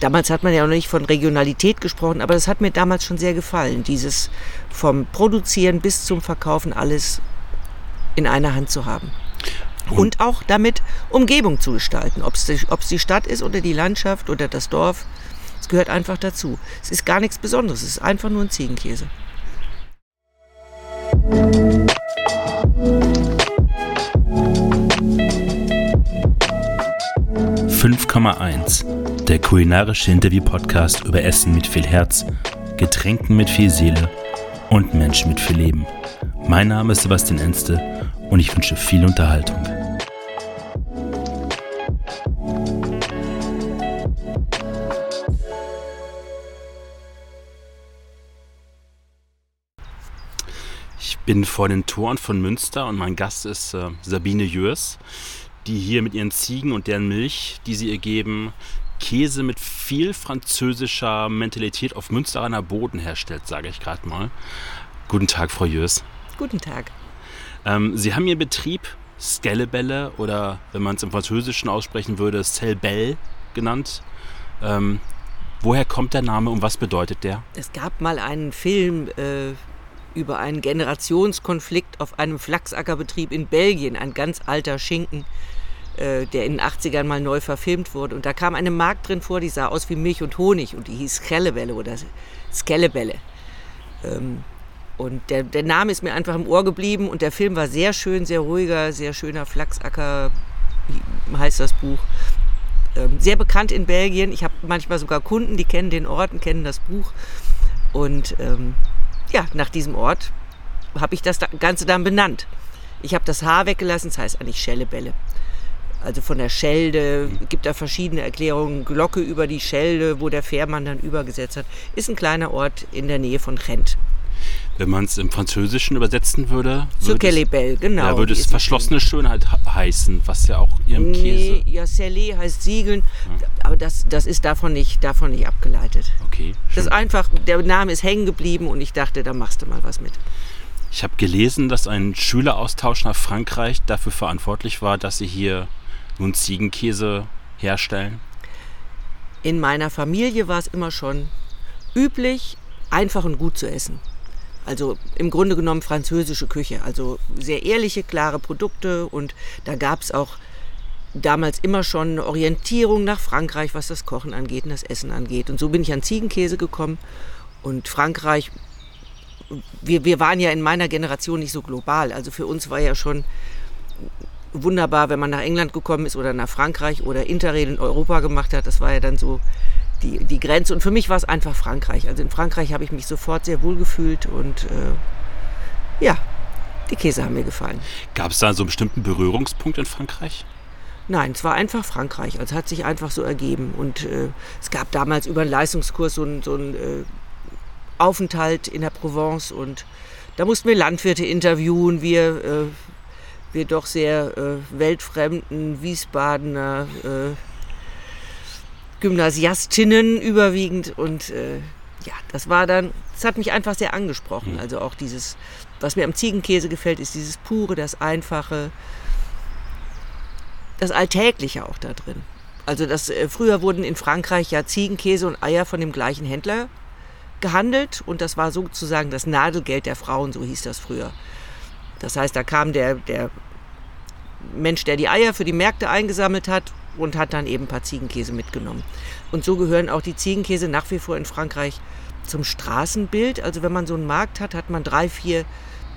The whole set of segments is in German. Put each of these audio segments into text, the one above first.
damals hat man ja noch nicht von Regionalität gesprochen, aber das hat mir damals schon sehr gefallen, dieses vom Produzieren bis zum Verkaufen alles in einer Hand zu haben. Und, und auch damit Umgebung zu gestalten, ob es die Stadt ist oder die Landschaft oder das Dorf. Es gehört einfach dazu. Es ist gar nichts Besonderes, es ist einfach nur ein Ziegenkäse. 5,1 Der kulinarische Interview-Podcast über Essen mit viel Herz, Getränken mit viel Seele und Menschen mit viel Leben. Mein Name ist Sebastian Enste und ich wünsche viel Unterhaltung. Ich bin vor den Toren von Münster und mein Gast ist äh, Sabine Jörs die hier mit ihren Ziegen und deren Milch, die sie ihr geben, Käse mit viel französischer Mentalität auf Münsteraner Boden herstellt, sage ich gerade mal. Guten Tag, Frau Jös. Guten Tag. Ähm, sie haben Ihren Betrieb Skellebelle oder, wenn man es im Französischen aussprechen würde, Selbel genannt. Ähm, woher kommt der Name und was bedeutet der? Es gab mal einen Film äh, über einen Generationskonflikt auf einem Flachsackerbetrieb in Belgien, ein ganz alter Schinken, äh, der in den 80ern mal neu verfilmt wurde. Und da kam eine Markt drin vor, die sah aus wie Milch und Honig und die hieß Schellebelle oder Skellebelle. Ähm, und der, der Name ist mir einfach im Ohr geblieben und der Film war sehr schön, sehr ruhiger, sehr schöner Flachsacker, heißt das Buch. Ähm, sehr bekannt in Belgien. Ich habe manchmal sogar Kunden, die kennen den Ort und kennen das Buch. Und ähm, ja, nach diesem Ort habe ich das Ganze dann benannt. Ich habe das Haar weggelassen, das heißt eigentlich Schellebälle. Also von der Schelde gibt da verschiedene Erklärungen. Glocke über die Schelde, wo der Fährmann dann übergesetzt hat, ist ein kleiner Ort in der Nähe von Rent. Wenn man es im Französischen übersetzen würde, würde Kelebel, genau. Ja, würde es verschlossene Schönheit heißen, was ja auch ihrem Käse. Nee, ja, Scellé heißt Siegeln, ja. aber das, das ist davon nicht, davon nicht abgeleitet. Okay. Schön. Das ist einfach, der Name ist hängen geblieben und ich dachte, da machst du mal was mit. Ich habe gelesen, dass ein Schüleraustausch nach Frankreich dafür verantwortlich war, dass sie hier nun Ziegenkäse herstellen? In meiner Familie war es immer schon üblich, einfach und gut zu essen. Also im Grunde genommen französische Küche. Also sehr ehrliche, klare Produkte und da gab es auch damals immer schon eine Orientierung nach Frankreich, was das Kochen angeht und das Essen angeht. Und so bin ich an Ziegenkäse gekommen und Frankreich, wir, wir waren ja in meiner Generation nicht so global. Also für uns war ja schon wunderbar, wenn man nach England gekommen ist oder nach Frankreich oder Interrail in Europa gemacht hat. Das war ja dann so die, die Grenze. Und für mich war es einfach Frankreich. Also in Frankreich habe ich mich sofort sehr wohl gefühlt und äh, ja, die Käse haben mir gefallen. Gab es da so einen bestimmten Berührungspunkt in Frankreich? Nein, es war einfach Frankreich. Also es hat sich einfach so ergeben. Und äh, es gab damals über einen Leistungskurs so einen, so einen äh, Aufenthalt in der Provence und da mussten wir Landwirte interviewen. Wir, äh, wir doch sehr äh, weltfremden Wiesbadener äh, Gymnasiastinnen überwiegend und äh, ja, das war dann, das hat mich einfach sehr angesprochen. Mhm. Also auch dieses, was mir am Ziegenkäse gefällt, ist dieses pure, das einfache, das Alltägliche auch da drin. Also das, äh, früher wurden in Frankreich ja Ziegenkäse und Eier von dem gleichen Händler gehandelt und das war sozusagen das Nadelgeld der Frauen, so hieß das früher. Das heißt, da kam der, der Mensch, der die Eier für die Märkte eingesammelt hat, und hat dann eben ein paar Ziegenkäse mitgenommen. Und so gehören auch die Ziegenkäse nach wie vor in Frankreich zum Straßenbild. Also wenn man so einen Markt hat, hat man drei, vier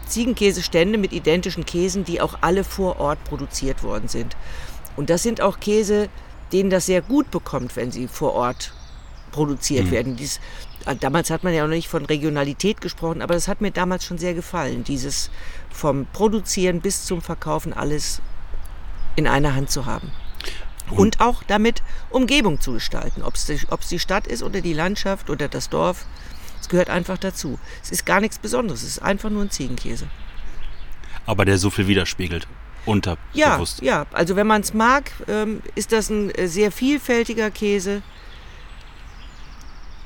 Ziegenkäsestände mit identischen Käsen, die auch alle vor Ort produziert worden sind. Und das sind auch Käse, denen das sehr gut bekommt, wenn sie vor Ort produziert mhm. werden. Dies, damals hat man ja noch nicht von Regionalität gesprochen, aber das hat mir damals schon sehr gefallen, dieses vom Produzieren bis zum Verkaufen alles in einer Hand zu haben. Und auch damit Umgebung zu gestalten, ob es die, die Stadt ist oder die Landschaft oder das Dorf. Es gehört einfach dazu. Es ist gar nichts Besonderes, es ist einfach nur ein Ziegenkäse. Aber der so viel widerspiegelt. Unterbewusst. Ja, ja, also wenn man es mag, ähm, ist das ein äh, sehr vielfältiger Käse,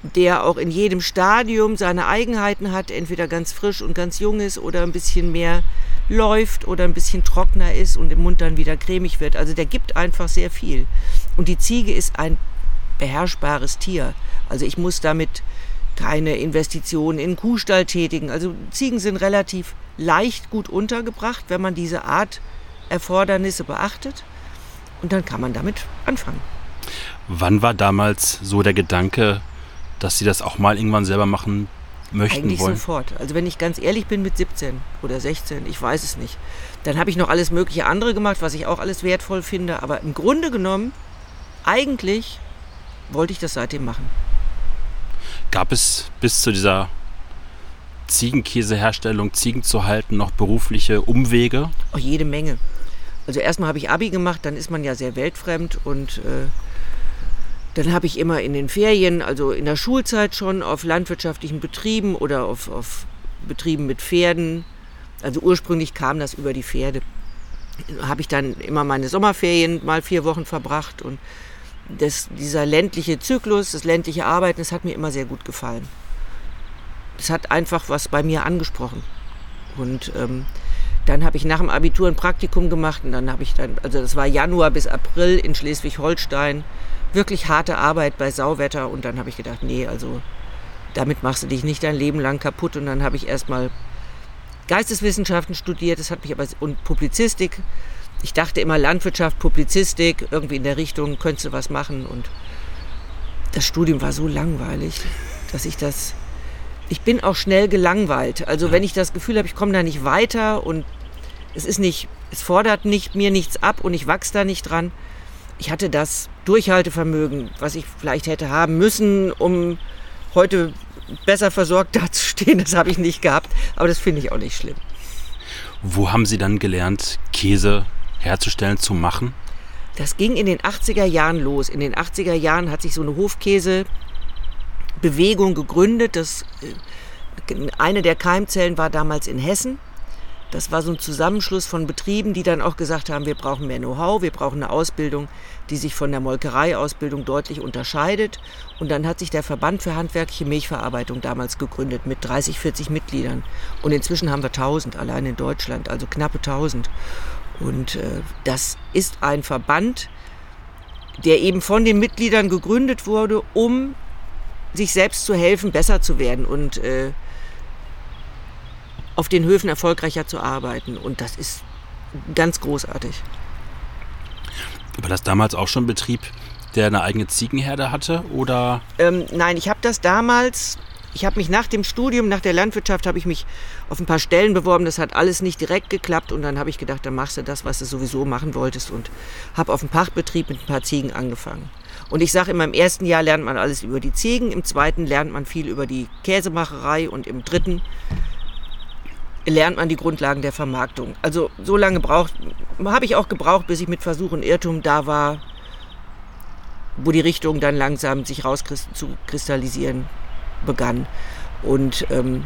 der auch in jedem Stadium seine Eigenheiten hat, entweder ganz frisch und ganz jung ist oder ein bisschen mehr läuft oder ein bisschen trockener ist und im Mund dann wieder cremig wird. Also der gibt einfach sehr viel. Und die Ziege ist ein beherrschbares Tier. Also ich muss damit keine Investitionen in Kuhstall tätigen. Also Ziegen sind relativ leicht gut untergebracht, wenn man diese Art Erfordernisse beachtet. Und dann kann man damit anfangen. Wann war damals so der Gedanke, dass Sie das auch mal irgendwann selber machen möchten Eigentlich wollen? sofort. Also wenn ich ganz ehrlich bin mit 17 oder 16, ich weiß es nicht. Dann habe ich noch alles mögliche andere gemacht, was ich auch alles wertvoll finde. Aber im Grunde genommen, eigentlich wollte ich das seitdem machen. Gab es bis zu dieser Ziegenkäseherstellung, Ziegen zu halten, noch berufliche Umwege? Auch jede Menge. Also erstmal habe ich Abi gemacht, dann ist man ja sehr weltfremd und äh, dann habe ich immer in den Ferien, also in der Schulzeit schon auf landwirtschaftlichen Betrieben oder auf, auf Betrieben mit Pferden, also ursprünglich kam das über die Pferde, habe ich dann immer meine Sommerferien mal vier Wochen verbracht und das, dieser ländliche Zyklus, das ländliche Arbeiten, das hat mir immer sehr gut gefallen. Das hat einfach was bei mir angesprochen. Und ähm, dann habe ich nach dem Abitur ein Praktikum gemacht und dann habe ich dann, also das war Januar bis April in Schleswig-Holstein, wirklich harte Arbeit bei Sauwetter und dann habe ich gedacht, nee, also damit machst du dich nicht dein Leben lang kaputt und dann habe ich erstmal Geisteswissenschaften studiert, das hat mich aber und Publizistik. Ich dachte immer Landwirtschaft, Publizistik, irgendwie in der Richtung könntest du was machen und das Studium war so langweilig, dass ich das ich bin auch schnell gelangweilt. Also wenn ich das Gefühl habe, ich komme da nicht weiter und es ist nicht, es fordert nicht mir nichts ab und ich wachse da nicht dran. Ich hatte das Durchhaltevermögen, was ich vielleicht hätte haben müssen, um heute besser versorgt dazustehen. Das habe ich nicht gehabt, aber das finde ich auch nicht schlimm. Wo haben Sie dann gelernt, Käse herzustellen, zu machen? Das ging in den 80er Jahren los. In den 80er Jahren hat sich so eine Hofkäsebewegung gegründet. Das, äh, eine der Keimzellen war damals in Hessen. Das war so ein Zusammenschluss von Betrieben, die dann auch gesagt haben, wir brauchen mehr Know-how, wir brauchen eine Ausbildung, die sich von der Molkereiausbildung deutlich unterscheidet. Und dann hat sich der Verband für handwerkliche Milchverarbeitung damals gegründet mit 30, 40 Mitgliedern. Und inzwischen haben wir 1000 allein in Deutschland, also knappe 1000. Und äh, das ist ein Verband, der eben von den Mitgliedern gegründet wurde, um sich selbst zu helfen, besser zu werden und äh, auf den Höfen erfolgreicher zu arbeiten. Und das ist ganz großartig. War das damals auch schon ein Betrieb, der eine eigene Ziegenherde hatte? Oder? Ähm, nein, ich habe das damals, ich habe mich nach dem Studium, nach der Landwirtschaft, habe ich mich auf ein paar Stellen beworben. Das hat alles nicht direkt geklappt. Und dann habe ich gedacht, dann machst du das, was du sowieso machen wolltest. Und habe auf einem Pachtbetrieb mit ein paar Ziegen angefangen. Und ich sage immer, im ersten Jahr lernt man alles über die Ziegen, im zweiten lernt man viel über die Käsemacherei und im dritten lernt man die Grundlagen der Vermarktung. Also so lange braucht, habe ich auch gebraucht, bis ich mit Versuch und Irrtum da war, wo die Richtung dann langsam sich rauszukristallisieren begann. Und ähm,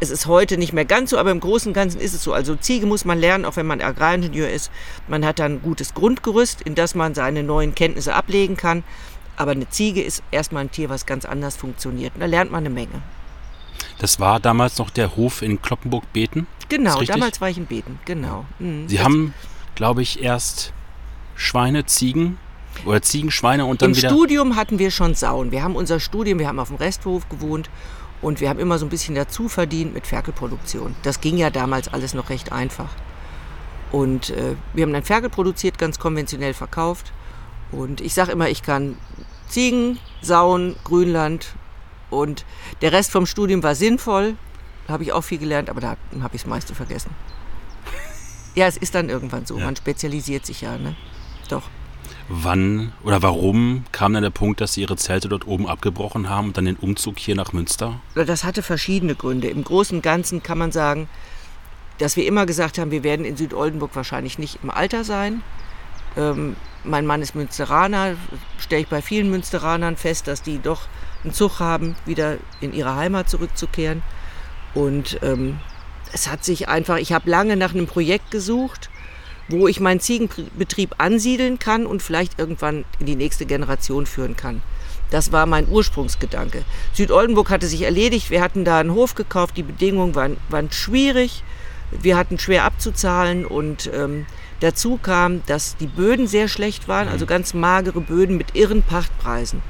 es ist heute nicht mehr ganz so, aber im Großen und Ganzen ist es so. Also Ziege muss man lernen, auch wenn man Agraringenieur ist. Man hat dann ein gutes Grundgerüst, in das man seine neuen Kenntnisse ablegen kann. Aber eine Ziege ist erstmal ein Tier, was ganz anders funktioniert. Und da lernt man eine Menge. Das war damals noch der Hof in Kloppenburg-Beten? Genau, damals war ich in Beten, genau. Mhm. Sie das haben, glaube ich, erst Schweine, Ziegen oder Ziegen, Schweine und dann Im wieder... Im Studium hatten wir schon Sauen. Wir haben unser Studium, wir haben auf dem Resthof gewohnt und wir haben immer so ein bisschen dazu verdient mit Ferkelproduktion. Das ging ja damals alles noch recht einfach. Und äh, wir haben dann Ferkel produziert, ganz konventionell verkauft. Und ich sage immer, ich kann Ziegen, Sauen, Grünland, und der Rest vom Studium war sinnvoll, da habe ich auch viel gelernt, aber da habe ich das meiste vergessen. Ja, es ist dann irgendwann so. Ja. Man spezialisiert sich ja, ne? Doch. Wann oder warum kam dann der Punkt, dass Sie Ihre Zelte dort oben abgebrochen haben und dann den Umzug hier nach Münster? Das hatte verschiedene Gründe. Im Großen und Ganzen kann man sagen, dass wir immer gesagt haben, wir werden in Südoldenburg wahrscheinlich nicht im Alter sein. Ähm, mein Mann ist Münsteraner, stelle ich bei vielen Münsteranern fest, dass die doch einen Zug haben, wieder in ihre Heimat zurückzukehren. Und ähm, es hat sich einfach, ich habe lange nach einem Projekt gesucht, wo ich meinen Ziegenbetrieb ansiedeln kann und vielleicht irgendwann in die nächste Generation führen kann. Das war mein Ursprungsgedanke. Südoldenburg hatte sich erledigt, wir hatten da einen Hof gekauft, die Bedingungen waren, waren schwierig, wir hatten schwer abzuzahlen und ähm, dazu kam, dass die Böden sehr schlecht waren, also ganz magere Böden mit irren Pachtpreisen.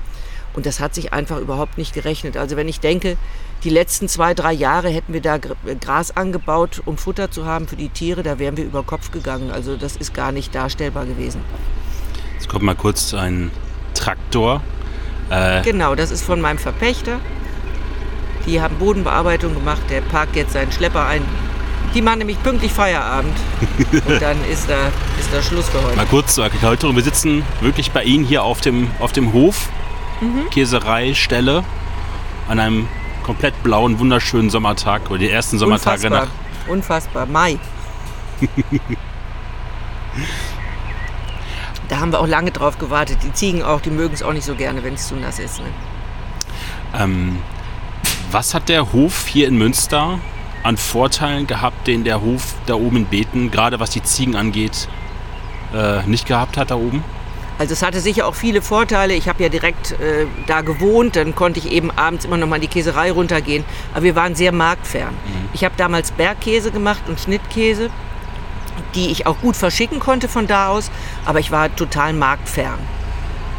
Und das hat sich einfach überhaupt nicht gerechnet. Also wenn ich denke, die letzten zwei, drei Jahre hätten wir da Gras angebaut, um Futter zu haben für die Tiere, da wären wir über Kopf gegangen. Also das ist gar nicht darstellbar gewesen. Jetzt kommt mal kurz ein Traktor. Äh genau, das ist von meinem Verpächter. Die haben Bodenbearbeitung gemacht, der parkt jetzt seinen Schlepper ein. Die machen nämlich pünktlich Feierabend. Und dann ist da, ist da Schluss für heute. Mal kurz zur Architektur. Wir sitzen wirklich bei Ihnen hier auf dem, auf dem Hof. Mhm. Käsereistelle. An einem komplett blauen, wunderschönen Sommertag. Oder die ersten Sommertage Unfassbar. nach. Unfassbar. Mai. da haben wir auch lange drauf gewartet. Die Ziegen auch, die mögen es auch nicht so gerne, wenn es zu nass ist. Ne? Ähm, was hat der Hof hier in Münster an Vorteilen gehabt, den der Hof da oben in Beten, gerade was die Ziegen angeht, äh, nicht gehabt hat da oben? Also es hatte sicher auch viele Vorteile. Ich habe ja direkt äh, da gewohnt, dann konnte ich eben abends immer noch mal in die Käserei runtergehen. Aber wir waren sehr marktfern. Mhm. Ich habe damals Bergkäse gemacht und Schnittkäse die ich auch gut verschicken konnte von da aus, aber ich war total marktfern.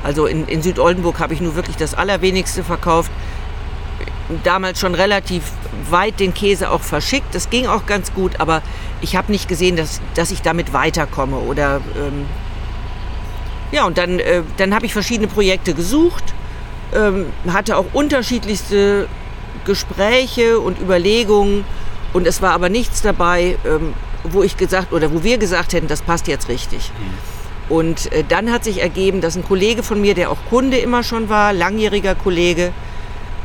Also in, in Südoldenburg habe ich nur wirklich das Allerwenigste verkauft. Damals schon relativ weit den Käse auch verschickt. Das ging auch ganz gut, aber ich habe nicht gesehen, dass, dass ich damit weiterkomme. Oder ähm ja, und dann, äh, dann habe ich verschiedene Projekte gesucht, ähm, hatte auch unterschiedlichste Gespräche und Überlegungen und es war aber nichts dabei, ähm, wo ich gesagt oder wo wir gesagt hätten, das passt jetzt richtig. Mhm. Und äh, dann hat sich ergeben, dass ein Kollege von mir, der auch Kunde immer schon war, langjähriger Kollege,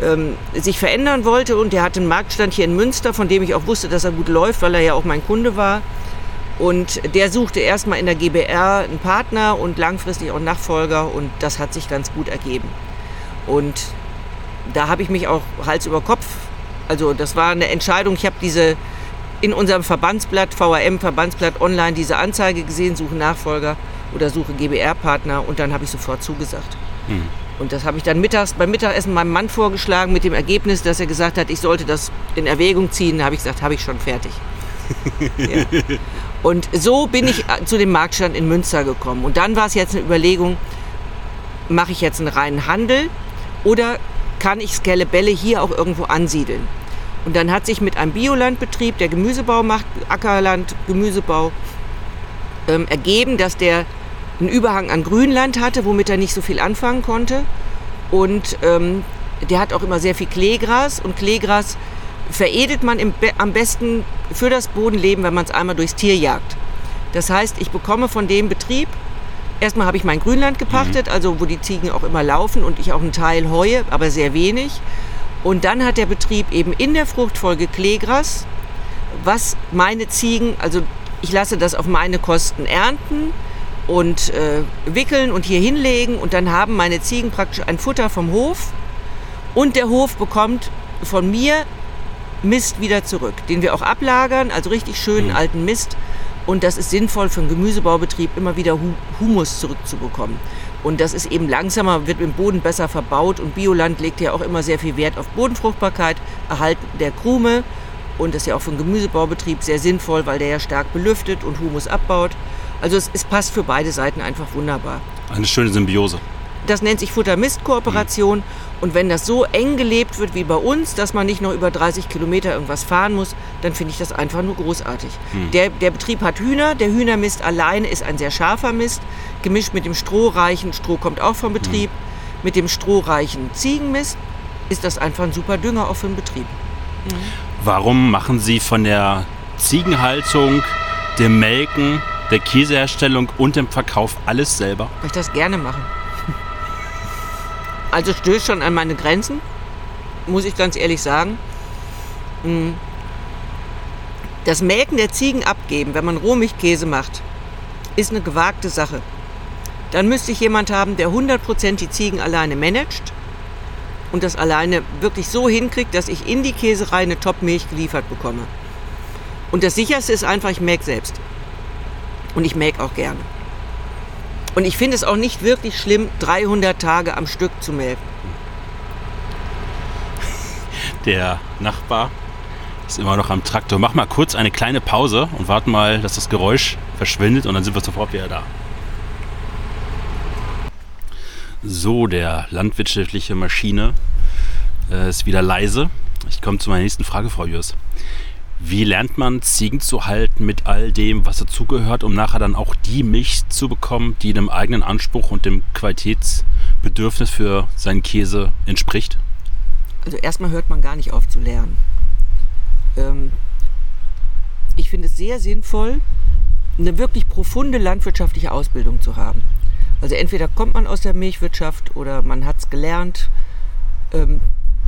ähm, sich verändern wollte und der hatte einen Marktstand hier in Münster, von dem ich auch wusste, dass er gut läuft, weil er ja auch mein Kunde war. Und der suchte erstmal in der GBR einen Partner und langfristig auch Nachfolger und das hat sich ganz gut ergeben. Und da habe ich mich auch Hals über Kopf, also das war eine Entscheidung, ich habe diese in unserem Verbandsblatt, VRM Verbandsblatt online diese Anzeige gesehen, suche Nachfolger oder suche GBR-Partner und dann habe ich sofort zugesagt. Mhm. Und das habe ich dann mittags beim Mittagessen meinem Mann vorgeschlagen mit dem Ergebnis, dass er gesagt hat, ich sollte das in Erwägung ziehen. Da habe ich gesagt, habe ich schon fertig. ja. Und so bin ich äh, zu dem Marktstand in Münster gekommen. Und dann war es jetzt eine Überlegung, mache ich jetzt einen reinen Handel oder kann ich Skelebelle hier auch irgendwo ansiedeln? Und dann hat sich mit einem Biolandbetrieb, der Gemüsebau macht, Ackerland, Gemüsebau, ähm, ergeben, dass der einen Überhang an Grünland hatte, womit er nicht so viel anfangen konnte. Und ähm, der hat auch immer sehr viel Kleegras. Und Kleegras veredelt man im, am besten für das Bodenleben, wenn man es einmal durchs Tier jagt. Das heißt, ich bekomme von dem Betrieb, erstmal habe ich mein Grünland gepachtet, mhm. also wo die Ziegen auch immer laufen und ich auch einen Teil heue, aber sehr wenig. Und dann hat der Betrieb eben in der Fruchtfolge Kleegras, was meine Ziegen, also ich lasse das auf meine Kosten ernten und äh, wickeln und hier hinlegen und dann haben meine Ziegen praktisch ein Futter vom Hof und der Hof bekommt von mir Mist wieder zurück, den wir auch ablagern, also richtig schönen mhm. alten Mist. Und das ist sinnvoll für einen Gemüsebaubetrieb, immer wieder Humus zurückzubekommen. Und das ist eben langsamer, wird im Boden besser verbaut. Und Bioland legt ja auch immer sehr viel Wert auf Bodenfruchtbarkeit, Erhalt der Krume. Und das ist ja auch für einen Gemüsebaubetrieb sehr sinnvoll, weil der ja stark belüftet und Humus abbaut. Also es, es passt für beide Seiten einfach wunderbar. Eine schöne Symbiose. Das nennt sich Futter-Mist-Kooperation. Mhm. Und wenn das so eng gelebt wird wie bei uns, dass man nicht noch über 30 Kilometer irgendwas fahren muss, dann finde ich das einfach nur großartig. Mhm. Der, der Betrieb hat Hühner. Der Hühnermist alleine ist ein sehr scharfer Mist, gemischt mit dem strohreichen, Stroh kommt auch vom Betrieb, mhm. mit dem strohreichen Ziegenmist ist das einfach ein super Dünger auch für den Betrieb. Mhm. Warum machen Sie von der Ziegenhaltung, dem Melken, der Käseherstellung und dem Verkauf alles selber? Weil ich das gerne mache. Also stößt schon an meine Grenzen, muss ich ganz ehrlich sagen. Hm. Das Melken der Ziegen abgeben, wenn man Rohmilchkäse macht, ist eine gewagte Sache. Dann müsste ich jemand haben, der 100% die Ziegen alleine managt und das alleine wirklich so hinkriegt, dass ich in die Käserei eine Top-Milch geliefert bekomme. Und das sicherste ist einfach, ich melke selbst. Und ich melke auch gerne. Und ich finde es auch nicht wirklich schlimm, 300 Tage am Stück zu melken. Der Nachbar ist immer noch am Traktor. Mach mal kurz eine kleine Pause und warten mal, dass das Geräusch verschwindet und dann sind wir sofort wieder da. So, der landwirtschaftliche Maschine äh, ist wieder leise. Ich komme zu meiner nächsten Frage, Frau Jürs. Wie lernt man Ziegen zu halten mit all dem, was dazugehört, um nachher dann auch die Milch zu bekommen, die dem eigenen Anspruch und dem Qualitätsbedürfnis für seinen Käse entspricht? Also erstmal hört man gar nicht auf zu lernen. Ähm, ich finde es sehr sinnvoll, eine wirklich profunde landwirtschaftliche Ausbildung zu haben. Also entweder kommt man aus der Milchwirtschaft oder man hat es gelernt.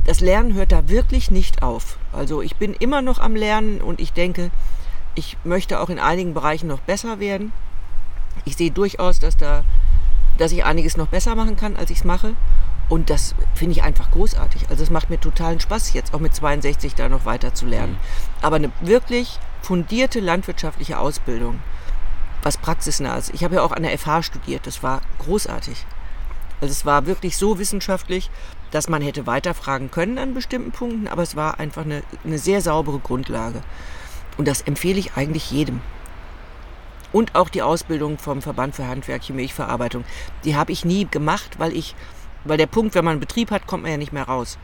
Das Lernen hört da wirklich nicht auf. Also ich bin immer noch am Lernen und ich denke, ich möchte auch in einigen Bereichen noch besser werden. Ich sehe durchaus, dass da, dass ich einiges noch besser machen kann, als ich es mache. Und das finde ich einfach großartig. Also es macht mir totalen Spaß, jetzt auch mit 62 da noch weiter zu lernen. Mhm. Aber eine wirklich fundierte landwirtschaftliche Ausbildung, was praxisnah ist. Ich habe ja auch an der FH studiert, das war großartig. Also es war wirklich so wissenschaftlich, dass man hätte weiterfragen können an bestimmten Punkten, aber es war einfach eine, eine sehr saubere Grundlage. Und das empfehle ich eigentlich jedem. Und auch die Ausbildung vom Verband für handwerkliche Milchverarbeitung. Die habe ich nie gemacht, weil ich, weil der Punkt, wenn man einen Betrieb hat, kommt man ja nicht mehr raus.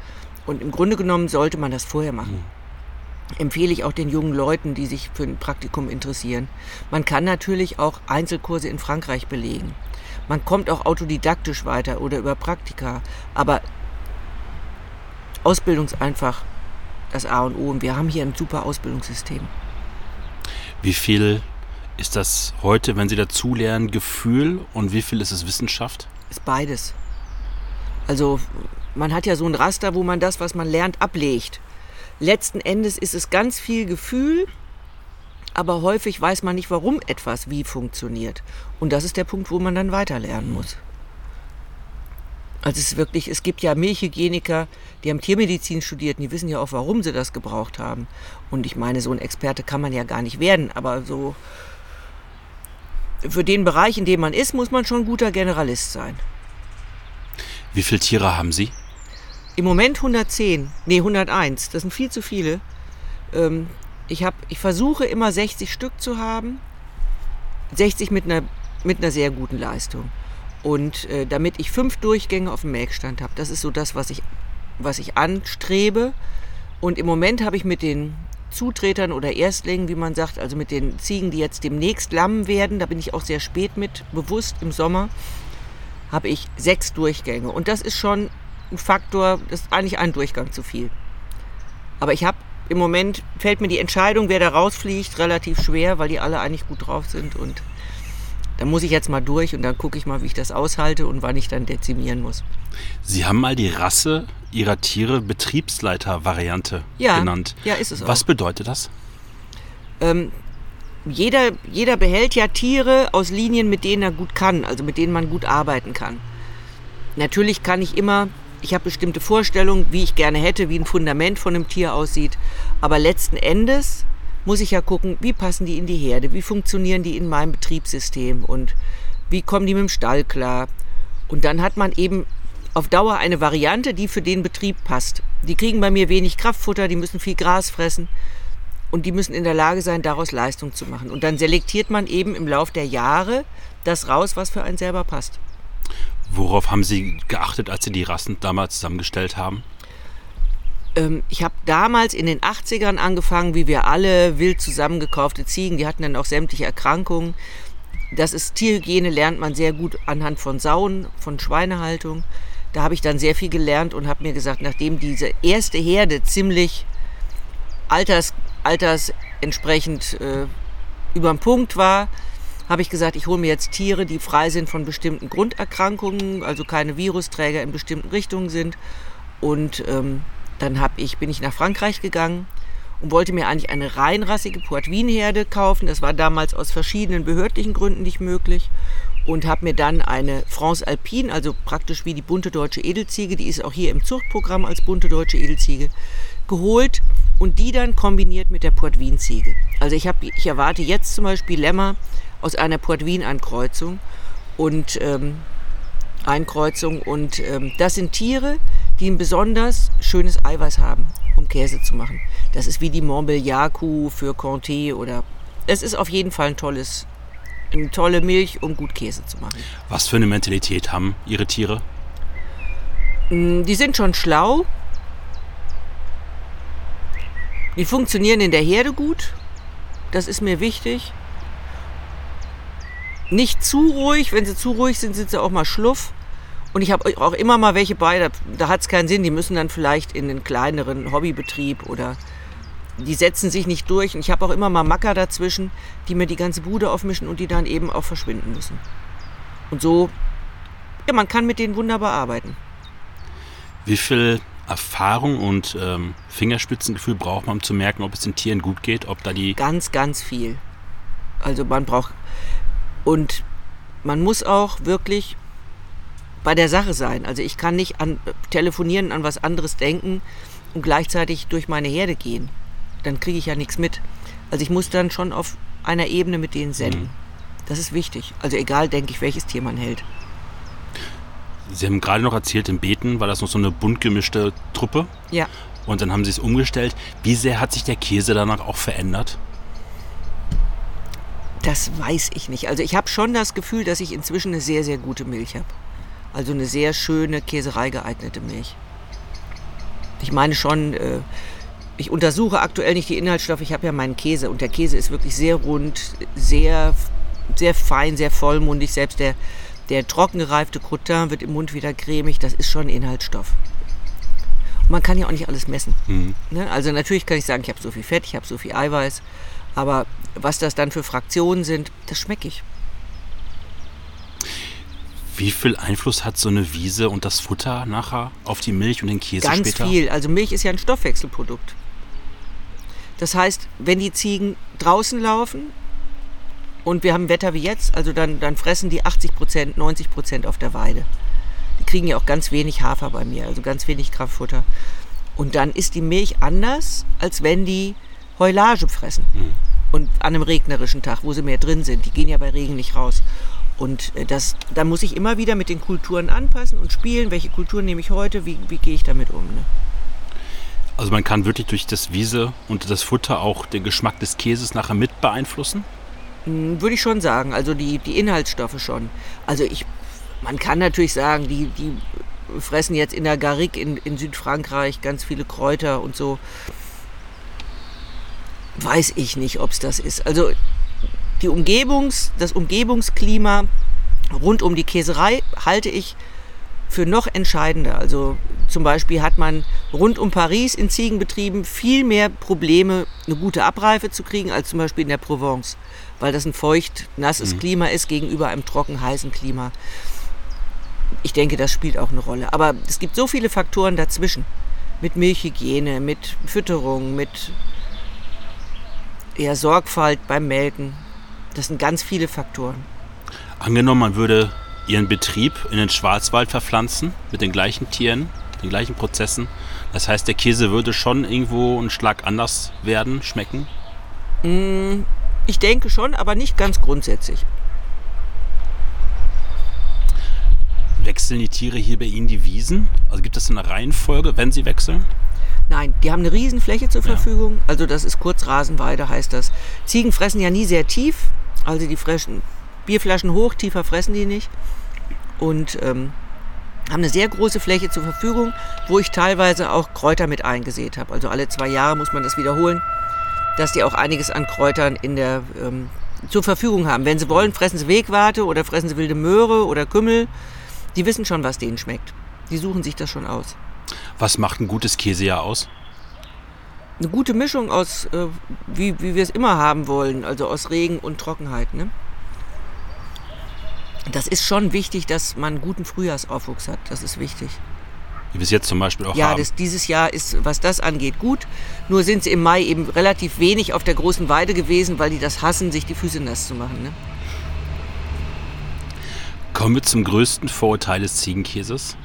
Und im Grunde genommen sollte man das vorher machen. Mhm. Empfehle ich auch den jungen Leuten, die sich für ein Praktikum interessieren. Man kann natürlich auch Einzelkurse in Frankreich belegen. Man kommt auch autodidaktisch weiter oder über Praktika. Aber Ausbildung ist einfach das A und O und wir haben hier ein super Ausbildungssystem. Wie viel ist das heute, wenn Sie dazulernen, Gefühl und wie viel ist es Wissenschaft? Ist beides. Also man hat ja so ein Raster, wo man das, was man lernt, ablegt. Letzten Endes ist es ganz viel Gefühl, aber häufig weiß man nicht, warum etwas wie funktioniert. Und das ist der Punkt, wo man dann weiterlernen muss. Also es ist wirklich, es gibt ja Milchhygieniker, die haben Tiermedizin studiert und die wissen ja auch, warum sie das gebraucht haben. Und ich meine, so ein Experte kann man ja gar nicht werden, aber so für den Bereich, in dem man ist, muss man schon ein guter Generalist sein. Wie viele Tiere haben Sie? Im Moment 110, nee 101. Das sind viel zu viele. Ähm, ich, hab, ich versuche immer 60 Stück zu haben. 60 mit einer, mit einer sehr guten Leistung. Und äh, damit ich fünf Durchgänge auf dem Melkstand habe, das ist so das, was ich, was ich anstrebe. Und im Moment habe ich mit den Zutretern oder Erstlingen, wie man sagt, also mit den Ziegen, die jetzt demnächst lammen werden, da bin ich auch sehr spät mit, bewusst im Sommer, habe ich sechs Durchgänge. Und das ist schon ein Faktor, das ist eigentlich ein Durchgang zu viel. Aber ich habe im Moment, fällt mir die Entscheidung, wer da rausfliegt, relativ schwer, weil die alle eigentlich gut drauf sind und da muss ich jetzt mal durch und dann gucke ich mal, wie ich das aushalte und wann ich dann dezimieren muss. Sie haben mal die Rasse Ihrer Tiere Betriebsleiter-Variante ja, genannt. Ja, ist es auch. Was bedeutet das? Ähm, jeder, jeder behält ja Tiere aus Linien, mit denen er gut kann, also mit denen man gut arbeiten kann. Natürlich kann ich immer, ich habe bestimmte Vorstellungen, wie ich gerne hätte, wie ein Fundament von einem Tier aussieht, aber letzten Endes muss ich ja gucken, wie passen die in die Herde, wie funktionieren die in meinem Betriebssystem und wie kommen die mit dem Stall klar. Und dann hat man eben auf Dauer eine Variante, die für den Betrieb passt. Die kriegen bei mir wenig Kraftfutter, die müssen viel Gras fressen und die müssen in der Lage sein, daraus Leistung zu machen. Und dann selektiert man eben im Lauf der Jahre das raus, was für einen selber passt. Worauf haben Sie geachtet, als Sie die Rassen damals zusammengestellt haben? Ähm, ich habe damals in den 80ern angefangen, wie wir alle, wild zusammengekaufte Ziegen. Die hatten dann auch sämtliche Erkrankungen. Das ist Tierhygiene, lernt man sehr gut anhand von Sauen, von Schweinehaltung. Da habe ich dann sehr viel gelernt und habe mir gesagt, nachdem diese erste Herde ziemlich alters, altersentsprechend äh, über dem Punkt war, habe ich gesagt, ich hole mir jetzt Tiere, die frei sind von bestimmten Grunderkrankungen, also keine Virusträger in bestimmten Richtungen sind. Und ähm, dann hab ich, bin ich nach Frankreich gegangen und wollte mir eigentlich eine reinrassige Poitevin-Herde kaufen. Das war damals aus verschiedenen behördlichen Gründen nicht möglich. Und habe mir dann eine France Alpine, also praktisch wie die bunte deutsche Edelziege, die ist auch hier im Zuchtprogramm als bunte deutsche Edelziege, geholt und die dann kombiniert mit der Poitevin-Ziege. Also ich, hab, ich erwarte jetzt zum Beispiel Lämmer aus einer Poitevin-Ankreuzung und ähm, Einkreuzung. Und ähm, das sind Tiere, die ein besonders schönes Eiweiß haben, um Käse zu machen. Das ist wie die Montbéliard-Kuh für Comté oder es ist auf jeden Fall ein tolles, eine tolle Milch, um gut Käse zu machen. Was für eine Mentalität haben Ihre Tiere? Mm, Die sind schon schlau. Die funktionieren in der Herde gut. Das ist mir wichtig. Nicht zu ruhig. Wenn sie zu ruhig sind, sind sie auch mal schluff. Und ich habe auch immer mal welche bei, da, da hat es keinen Sinn. Die müssen dann vielleicht in einen kleineren Hobbybetrieb oder die setzen sich nicht durch. Und ich habe auch immer mal Macker dazwischen, die mir die ganze Bude aufmischen und die dann eben auch verschwinden müssen. Und so, ja, man kann mit denen wunderbar arbeiten. Wie viel Erfahrung und ähm, Fingerspitzengefühl braucht man, um zu merken, ob es den Tieren gut geht, ob da die Ganz, ganz viel. Also man braucht und man muss auch wirklich bei der Sache sein. Also ich kann nicht an telefonieren, an was anderes denken und gleichzeitig durch meine Herde gehen. Dann kriege ich ja nichts mit. Also ich muss dann schon auf einer Ebene mit denen senden. Mhm. Das ist wichtig. Also egal, denke ich, welches Tier man hält. Sie haben gerade noch erzählt, im Beten war das noch so eine bunt gemischte Truppe Ja. und dann haben Sie es umgestellt. Wie sehr hat sich der Käse danach auch verändert? Das weiß ich nicht. Also ich habe schon das Gefühl, dass ich inzwischen eine sehr, sehr gute Milch habe. Also eine sehr schöne Käserei geeignete Milch. Ich meine schon, äh, ich untersuche aktuell nicht die Inhaltsstoffe, ich habe ja meinen Käse und der Käse ist wirklich sehr rund, sehr, sehr fein, sehr vollmundig. Selbst der, der trocken gereifte Crottin wird im Mund wieder cremig, das ist schon Inhaltsstoff. Und man kann ja auch nicht alles messen. Mhm. Ne? Also natürlich kann ich sagen, ich habe so viel Fett, ich habe so viel Eiweiß, aber was das dann für Fraktionen sind, das schmecke ich. Wie viel Einfluss hat so eine Wiese und das Futter nachher auf die Milch und den Käse Ganz später? viel. Also Milch ist ja ein Stoffwechselprodukt. Das heißt, wenn die Ziegen draußen laufen und wir haben Wetter wie jetzt, also dann, dann fressen die 80 Prozent, 90 Prozent auf der Weide. Die kriegen ja auch ganz wenig Hafer bei mir, also ganz wenig Kraftfutter. Und dann ist die Milch anders, als wenn die Heulage fressen. Und an einem regnerischen Tag, wo sie mehr drin sind. Die gehen ja bei Regen nicht raus. Und äh, das, da muss ich immer wieder mit den Kulturen anpassen und spielen. Welche Kultur nehme ich heute? Wie, wie gehe ich damit um? Ne? Also man kann wirklich durch das Wiese und das Futter auch den Geschmack des Käses nachher mit beeinflussen? Hm, Würde ich schon sagen. Also die, die Inhaltsstoffe schon. Also ich, man kann natürlich sagen, die, die fressen jetzt in der Garrigue in, in Südfrankreich ganz viele Kräuter und so. Weiß ich nicht, ob es das ist. Also die Umgebungs, das Umgebungsklima rund um die Käserei halte ich für noch entscheidender. Also zum Beispiel hat man rund um Paris in Ziegenbetrieben viel mehr Probleme, eine gute Abreife zu kriegen, als zum Beispiel in der Provence, weil das ein feucht, nasses Klima ist gegenüber einem trocken, heißen Klima. Ich denke, das spielt auch eine Rolle. Aber es gibt so viele Faktoren dazwischen. Mit Milchhygiene, mit Fütterung, mit eher Sorgfalt beim Melken. Das sind ganz viele Faktoren. Angenommen, man würde Ihren Betrieb in den Schwarzwald verpflanzen mit den gleichen Tieren, den gleichen Prozessen. Das heißt, der Käse würde schon irgendwo einen Schlag anders werden, schmecken. Ich denke schon, aber nicht ganz grundsätzlich. Wechseln die Tiere hier bei Ihnen die Wiesen? Also gibt es eine Reihenfolge, wenn sie wechseln? Nein, die haben eine Riesenfläche zur Ja. Verfügung. Also das ist Kurzrasenweide, heißt das. Ziegen fressen ja nie sehr tief. Also die fressen Bierflaschen hoch, tiefer fressen die nicht. Und ähm, haben eine sehr große Fläche zur Verfügung, wo ich teilweise auch Kräuter mit eingesät habe. Also alle zwei Jahre muss man das wiederholen, dass die auch einiges an Kräutern in der, ähm, zur Verfügung haben. Wenn sie wollen, fressen sie Wegwarte oder fressen sie wilde Möhre oder Kümmel. Die wissen schon, was denen schmeckt. Die suchen sich das schon aus. Was macht ein gutes Käsejahr aus? Eine gute Mischung aus, äh, wie, wie wir es immer haben wollen, also aus Regen und Trockenheit. Ne? Das ist schon wichtig, dass man einen guten Frühjahrsaufwuchs hat. Das ist wichtig. Wie wir es jetzt zum Beispiel auch Ja, haben. das, dieses Jahr ist, was das angeht, gut. Nur sind sie im Mai eben relativ wenig auf der großen Weide gewesen, weil die das hassen, sich die Füße nass zu machen. Ne? Kommen wir zum größten Vorurteil des Ziegenkäses.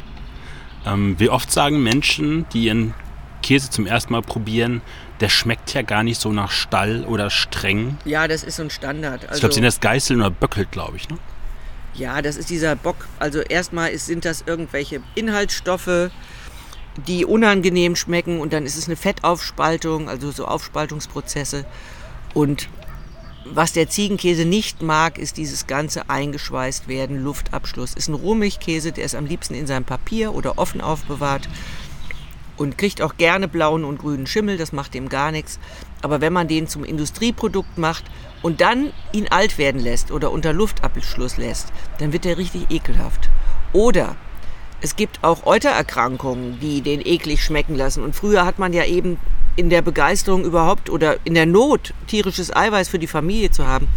Ähm, wie oft sagen Menschen, die ihren Käse zum ersten Mal probieren, der schmeckt ja gar nicht so nach Stall oder streng. Ja, das ist so ein Standard. ich Also, glaube, sie nennen das Geißeln oder Böckelt, glaube ich. Ne? Ja, das ist dieser Bock. Also erstmal ist, sind das irgendwelche Inhaltsstoffe, die unangenehm schmecken und dann ist es eine Fettaufspaltung, also so Aufspaltungsprozesse. Und was der Ziegenkäse nicht mag, ist dieses ganze eingeschweißt werden, Luftabschluss. Ist ein Rohmilchkäse, der ist am liebsten in seinem Papier oder offen aufbewahrt und kriegt auch gerne blauen und grünen Schimmel, das macht dem gar nichts. Aber wenn man den zum Industrieprodukt macht und dann ihn alt werden lässt oder unter Luftabschluss lässt, dann wird er richtig ekelhaft. Oder es gibt auch Eutererkrankungen, die den eklig schmecken lassen. Und früher hat man ja eben in der Begeisterung überhaupt oder in der Not, tierisches Eiweiß für die Familie zu haben,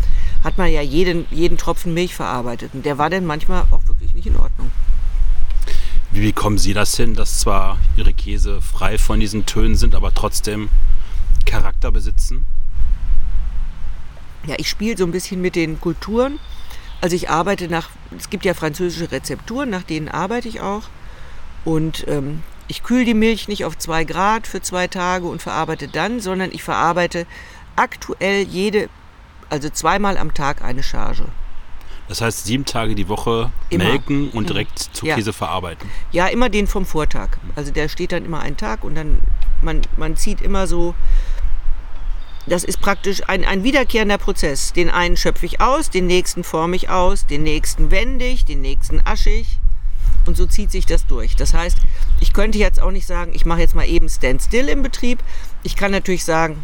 hat man ja jeden, jeden Tropfen Milch verarbeitet. Und der war dann manchmal auch wirklich nicht in Ordnung. Wie bekommen Sie das hin, dass zwar Ihre Käse frei von diesen Tönen sind, aber trotzdem Charakter besitzen? Ja, ich spiele so ein bisschen mit den Kulturen. Also ich arbeite nach, es gibt ja französische Rezepturen, nach denen arbeite ich auch. Und ähm, ich kühle die Milch nicht auf zwei Grad für zwei Tage und verarbeite dann, sondern ich verarbeite aktuell jede, also zweimal am Tag eine Charge. Das heißt, sieben Tage die Woche immer. melken und mhm. direkt zu ja. Käse verarbeiten. Ja, immer den vom Vortag. Also der steht dann immer einen Tag und dann, man, man zieht immer so, das ist praktisch ein, ein wiederkehrender Prozess. Den einen schöpfe ich aus, den nächsten forme ich aus, den nächsten wende ich, den nächsten aschig. Und so zieht sich das durch. Das heißt, ich könnte jetzt auch nicht sagen, ich mache jetzt mal eben Standstill im Betrieb. Ich kann natürlich sagen,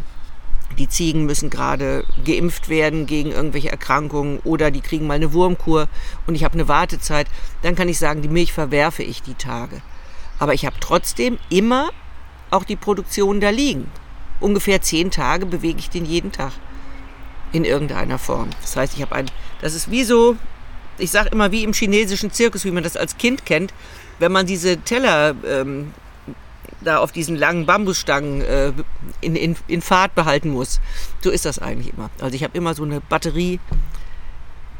die Ziegen müssen gerade geimpft werden gegen irgendwelche Erkrankungen oder die kriegen mal eine Wurmkur und ich habe eine Wartezeit, dann kann ich sagen, die Milch verwerfe ich die Tage. Aber ich habe trotzdem immer auch die Produktion da liegen. Ungefähr zehn Tage bewege ich den jeden Tag in irgendeiner Form. Das heißt, ich habe ein, das ist wie so, ich sage immer wie im chinesischen Zirkus, wie man das als Kind kennt, wenn man diese Teller ähm, da auf diesen langen Bambusstangen äh, in, in, in Fahrt behalten muss. So ist das eigentlich immer. Also ich habe immer so eine Batterie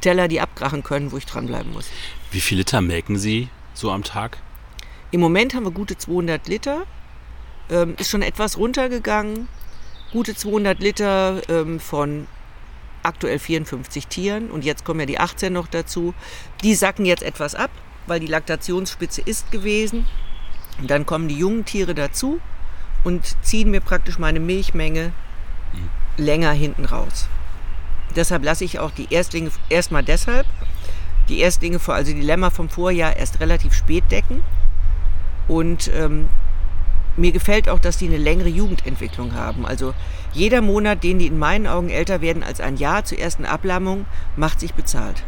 Teller, die abkrachen können, wo ich dranbleiben muss. Wie viele Liter melken Sie so am Tag? Im Moment haben wir gute 200 Liter. Ähm, ist schon etwas runtergegangen. Gute 200 Liter ähm, von aktuell 54 Tieren und jetzt kommen ja die 18 noch dazu. Die sacken jetzt etwas ab, weil die Laktationsspitze ist gewesen. Und dann kommen die jungen Tiere dazu und ziehen mir praktisch meine Milchmenge mhm. länger hinten raus. Deshalb lasse ich auch die Erstlinge erstmal deshalb, die Erstlinge, also die Lämmer vom Vorjahr, erst relativ spät decken. Und ähm, mir gefällt auch, dass die eine längere Jugendentwicklung haben. Also jeder Monat, den die in meinen Augen älter werden als ein Jahr zur ersten Ablammung, macht sich bezahlt.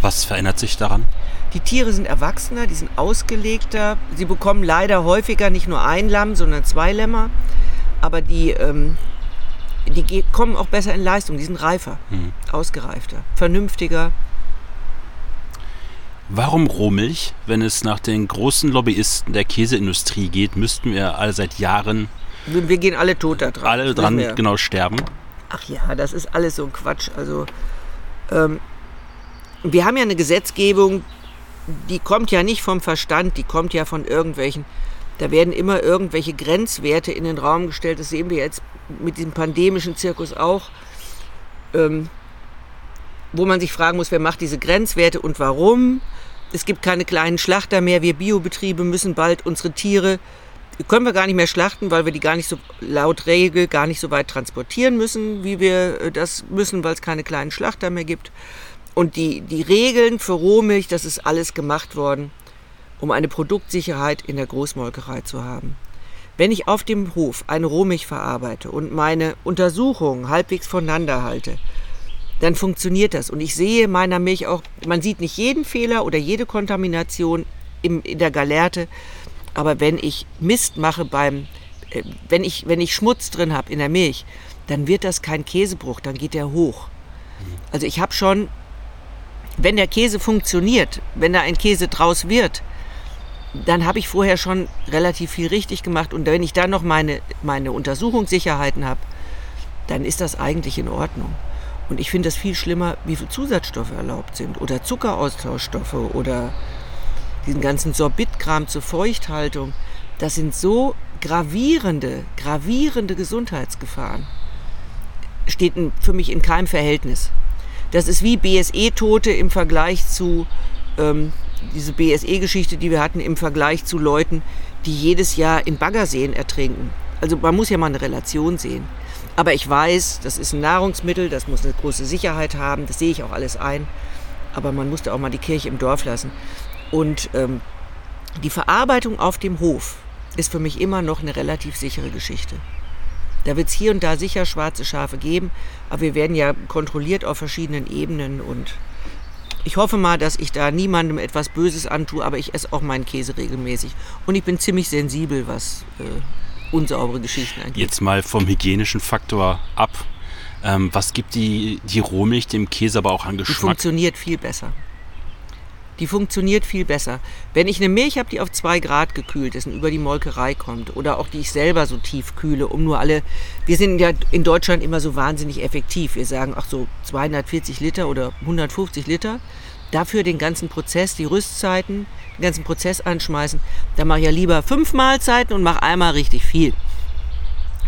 Was verändert sich daran? Die Tiere sind erwachsener, die sind ausgelegter. Sie bekommen leider häufiger nicht nur ein Lamm, sondern zwei Lämmer. Aber die, ähm, die kommen auch besser in Leistung, die sind reifer, hm. ausgereifter, vernünftiger. Warum Rohmilch? Wenn es nach den großen Lobbyisten der Käseindustrie geht, müssten wir alle seit Jahren. Wir gehen alle tot da dran. Alle dran, genau, sterben. Ach ja, das ist alles so ein Quatsch. Also, ähm, wir haben ja eine Gesetzgebung, die kommt ja nicht vom Verstand, die kommt ja von irgendwelchen, da werden immer irgendwelche Grenzwerte in den Raum gestellt. Das sehen wir jetzt mit diesem pandemischen Zirkus auch, ähm, wo man sich fragen muss, wer macht diese Grenzwerte und warum. Es gibt keine kleinen Schlachter mehr. Wir Biobetriebe müssen bald unsere Tiere, können wir gar nicht mehr schlachten, weil wir die gar nicht so laut Regel gar nicht so weit transportieren müssen, wie wir äh, das müssen, weil es keine kleinen Schlachter mehr gibt. Und die, die Regeln für Rohmilch, das ist alles gemacht worden, um eine Produktsicherheit in der Großmolkerei zu haben. Wenn ich auf dem Hof eine Rohmilch verarbeite und meine Untersuchungen halbwegs voneinander halte, dann funktioniert das. Und ich sehe meiner Milch auch, man sieht nicht jeden Fehler oder jede Kontamination im, in der Galerte, aber wenn ich Mist mache beim, äh, wenn, ich, wenn ich Schmutz drin habe in der Milch, dann wird das kein Käsebruch, dann geht der hoch. Also ich habe schon wenn der Käse funktioniert, wenn da ein Käse draus wird, dann habe ich vorher schon relativ viel richtig gemacht. Und wenn ich dann noch meine, meine Untersuchungssicherheiten habe, dann ist das eigentlich in Ordnung. Und ich finde es viel schlimmer, wie viele Zusatzstoffe erlaubt sind oder Zuckeraustauschstoffe oder diesen ganzen Sorbitkram zur Feuchthaltung. Das sind so gravierende, gravierende Gesundheitsgefahren. Steht für mich in keinem Verhältnis. Das ist wie BSE-Tote im Vergleich zu, ähm, diese BSE-Geschichte, die wir hatten, im Vergleich zu Leuten, die jedes Jahr in Baggerseen ertrinken. Also man muss ja mal eine Relation sehen. Aber ich weiß, das ist ein Nahrungsmittel, das muss eine große Sicherheit haben, das sehe ich auch alles ein. Aber man musste auch mal die Kirche im Dorf lassen. Und ähm, die Verarbeitung auf dem Hof ist für mich immer noch eine relativ sichere Geschichte. Da wird es hier und da sicher schwarze Schafe geben, aber wir werden ja kontrolliert auf verschiedenen Ebenen und ich hoffe mal, dass ich da niemandem etwas Böses antue, aber ich esse auch meinen Käse regelmäßig. Und ich bin ziemlich sensibel, was äh, unsaubere Geschichten angeht. Jetzt mal vom hygienischen Faktor ab. Ähm, was gibt die, die Rohmilch dem Käse aber auch an Geschmack? Die funktioniert viel besser. Die funktioniert viel besser. Wenn ich eine Milch habe, die auf zwei Grad gekühlt ist und über die Molkerei kommt oder auch die ich selber so tief kühle, um nur alle, wir sind ja in Deutschland immer so wahnsinnig effektiv. Wir sagen, ach so 240 Liter oder 150 Liter. Dafür den ganzen Prozess, die Rüstzeiten, den ganzen Prozess anschmeißen. Da mache ich ja lieber fünf Mahlzeiten und mache einmal richtig viel.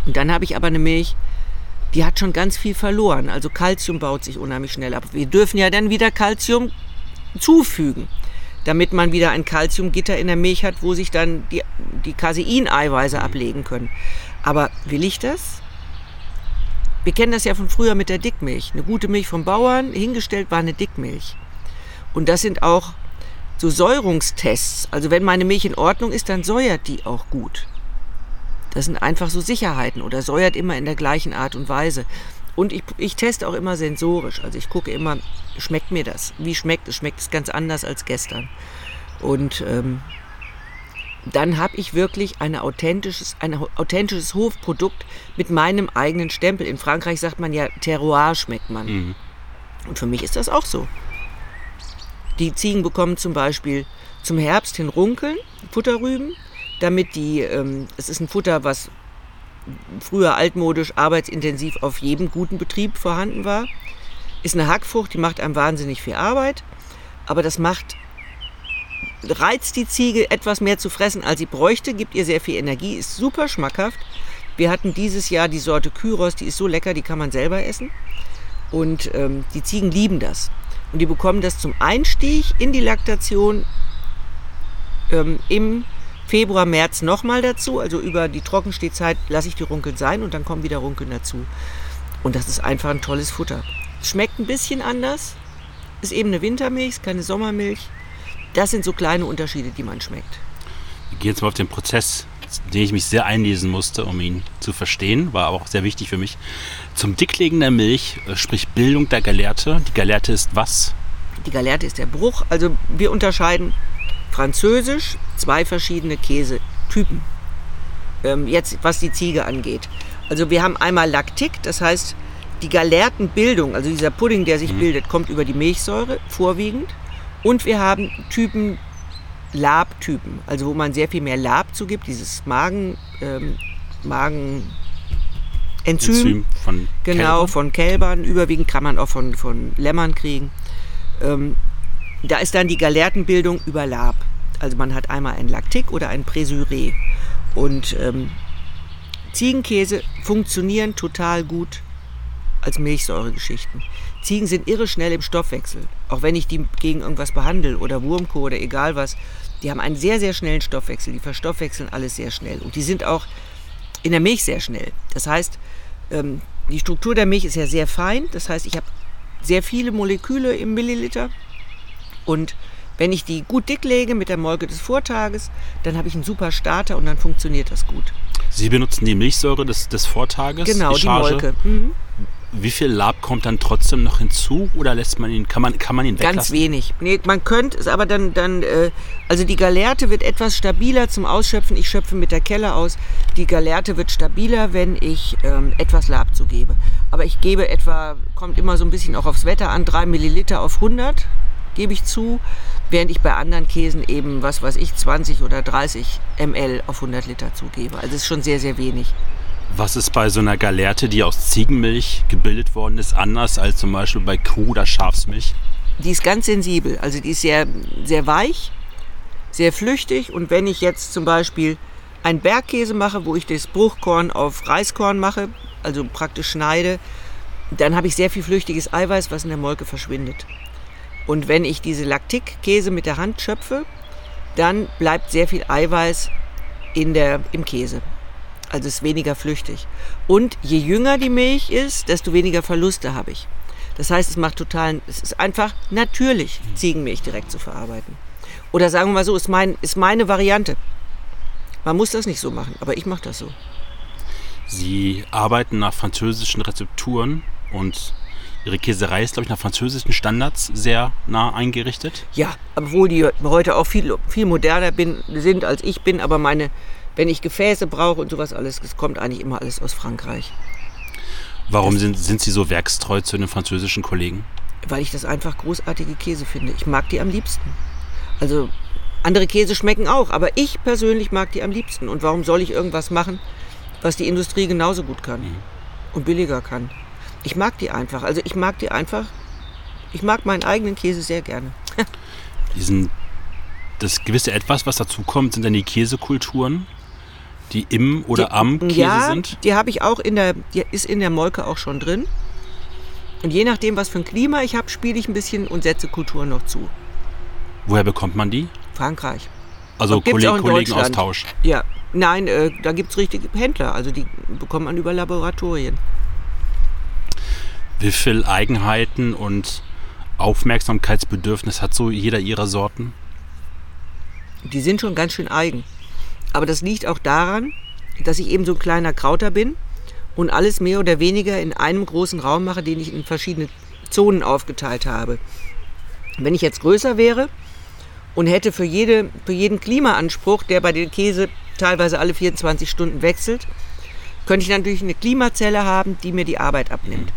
Und dann habe ich aber eine Milch, die hat schon ganz viel verloren. Also Kalzium baut sich unheimlich schnell ab. Wir dürfen ja dann wieder Kalzium zufügen, damit man wieder ein Kalziumgitter in der Milch hat, wo sich dann die, die Caseineiweiße ablegen können. Aber will ich das? Wir kennen das ja von früher mit der Dickmilch. Eine gute Milch vom Bauern, hingestellt war eine Dickmilch. Und das sind auch so Säurungstests. Also wenn meine Milch in Ordnung ist, dann säuert die auch gut. Das sind einfach so Sicherheiten oder säuert immer in der gleichen Art und Weise. Und ich, ich teste auch immer sensorisch. Also ich gucke immer, schmeckt mir das? Wie schmeckt es? Schmeckt es ganz anders als gestern? Und ähm, dann habe ich wirklich ein authentisches, ein authentisches Hofprodukt mit meinem eigenen Stempel. In Frankreich sagt man ja, Terroir schmeckt man. Mhm. Und für mich ist das auch so. Die Ziegen bekommen zum Beispiel zum Herbst hin Runkeln, Futterrüben, damit die, ähm, es ist ein Futter, was früher altmodisch arbeitsintensiv auf jedem guten Betrieb vorhanden war. Ist eine Hackfrucht, die macht einem wahnsinnig viel Arbeit, aber das macht reizt die Ziege etwas mehr zu fressen, als sie bräuchte, gibt ihr sehr viel Energie, ist super schmackhaft. Wir hatten dieses Jahr die Sorte Kyros, die ist so lecker, die kann man selber essen. Und ähm, die Ziegen lieben das. Und die bekommen das zum Einstieg in die Laktation ähm, im Februar, März nochmal dazu. Also über die Trockenstehzeit lasse ich die Runkeln sein und dann kommen wieder Runkeln dazu. Und das ist einfach ein tolles Futter. Schmeckt ein bisschen anders. Ist eben eine Wintermilch, keine Sommermilch. Das sind so kleine Unterschiede, die man schmeckt. Wir gehen jetzt mal auf den Prozess, den ich mich sehr einlesen musste, um ihn zu verstehen. War auch sehr wichtig für mich. Zum Dicklegen der Milch, äh, sprich Bildung der Gallerte. Die Gallerte ist was? Die Gallerte ist der Bruch. Also wir unterscheiden Französisch zwei verschiedene Käsetypen. Ähm, jetzt, was die Ziege angeht. Also wir haben einmal Laktik, das heißt, die Galertenbildung, also dieser Pudding, der sich mhm. bildet, kommt über die Milchsäure vorwiegend. Und wir haben Typen, Labtypen, also wo man sehr viel mehr Lab zugibt, dieses Magen, ähm, Magen Enzym, Enzym von genau, Kälbern. von Kälbern. Überwiegend kann man auch von, von Lämmern kriegen. Ähm, da ist dann die Galertenbildung über Lab. Also man hat einmal ein Laktik oder ein Präsüré. Und ähm, Ziegenkäse funktionieren total gut als Milchsäuregeschichten. Ziegen sind irre schnell im Stoffwechsel. Auch wenn ich die gegen irgendwas behandle oder Wurmkohl oder egal was. Die haben einen sehr, sehr schnellen Stoffwechsel. Die verstoffwechseln alles sehr schnell. Und die sind auch in der Milch sehr schnell. Das heißt, ähm, die Struktur der Milch ist ja sehr fein. Das heißt, ich habe sehr viele Moleküle im Milliliter. Und wenn ich die gut dick lege mit der Molke des Vortages, dann habe ich einen super Starter und dann funktioniert das gut. Sie benutzen die Milchsäure des, des Vortages? Genau, die, die Molke. Mhm. Wie viel Lab kommt dann trotzdem noch hinzu oder lässt man ihn, kann man, kann man ihn weglassen? Ganz wenig. Nee, man könnte es aber dann, dann äh, also die Galerte wird etwas stabiler zum Ausschöpfen. Ich schöpfe mit der Kelle aus. Die Galerte wird stabiler, wenn ich ähm, etwas Lab zugebe. Aber ich gebe etwa, kommt immer so ein bisschen auch aufs Wetter an, 3 Milliliter auf 100 gebe ich zu, während ich bei anderen Käsen eben, was weiß ich, 20 oder 30 ml auf 100 Liter zugebe. Also es ist schon sehr, sehr wenig. Was ist bei so einer Galerte, die aus Ziegenmilch gebildet worden ist, anders als zum Beispiel bei Kuh- oder Schafsmilch? Die ist ganz sensibel, also die ist sehr, sehr weich, sehr flüchtig und wenn ich jetzt zum Beispiel einen Bergkäse mache, wo ich das Bruchkorn auf Reiskorn mache, also praktisch schneide, dann habe ich sehr viel flüchtiges Eiweiß, was in der Molke verschwindet. Und wenn ich diese Laktikkäse mit der Hand schöpfe, dann bleibt sehr viel Eiweiß in der, im Käse. Also ist weniger flüchtig. Und je jünger die Milch ist, desto weniger Verluste habe ich. Das heißt, es macht total, es ist einfach natürlich, Ziegenmilch direkt zu verarbeiten. Oder sagen wir mal so, ist, mein, ist meine Variante. Man muss das nicht so machen, aber ich mache das so. Sie arbeiten nach französischen Rezepturen und Ihre Käserei ist, glaube ich, nach französischen Standards sehr nah eingerichtet. Ja, obwohl die heute auch viel, viel moderner bin, sind als ich bin, aber meine, wenn ich Gefäße brauche und sowas alles, das kommt eigentlich immer alles aus Frankreich. Warum sind, sind Sie so werkstreu zu den französischen Kollegen? Weil ich das einfach großartige Käse finde. Ich mag die am liebsten. Also andere Käse schmecken auch, aber ich persönlich mag die am liebsten. Und warum soll ich irgendwas machen, was die Industrie genauso gut kann mhm. und billiger kann? Ich mag die einfach. Also ich mag die einfach. Ich mag meinen eigenen Käse sehr gerne. Diesen, das gewisse Etwas, was dazu kommt, sind dann die Käsekulturen, die im oder die, am Käse ja, sind. Die habe ich auch in der, die ist in der Molke auch schon drin. Und je nachdem, was für ein Klima ich habe, spiele ich ein bisschen und setze Kulturen noch zu. Woher bekommt man die? Frankreich. Also Kolleg Kollegenaustausch. Ja, nein, äh, da gibt es richtige Händler. Also die bekommt man über Laboratorien. Wie viel Eigenheiten und Aufmerksamkeitsbedürfnis hat so jeder ihrer Sorten? Die sind schon ganz schön eigen. Aber das liegt auch daran, dass ich eben so ein kleiner Krauter bin und alles mehr oder weniger in einem großen Raum mache, den ich in verschiedene Zonen aufgeteilt habe. Wenn ich jetzt größer wäre und hätte für, jede, für jeden Klimaanspruch, der bei den Käse teilweise alle 24 Stunden wechselt, könnte ich natürlich eine Klimazelle haben, die mir die Arbeit abnimmt.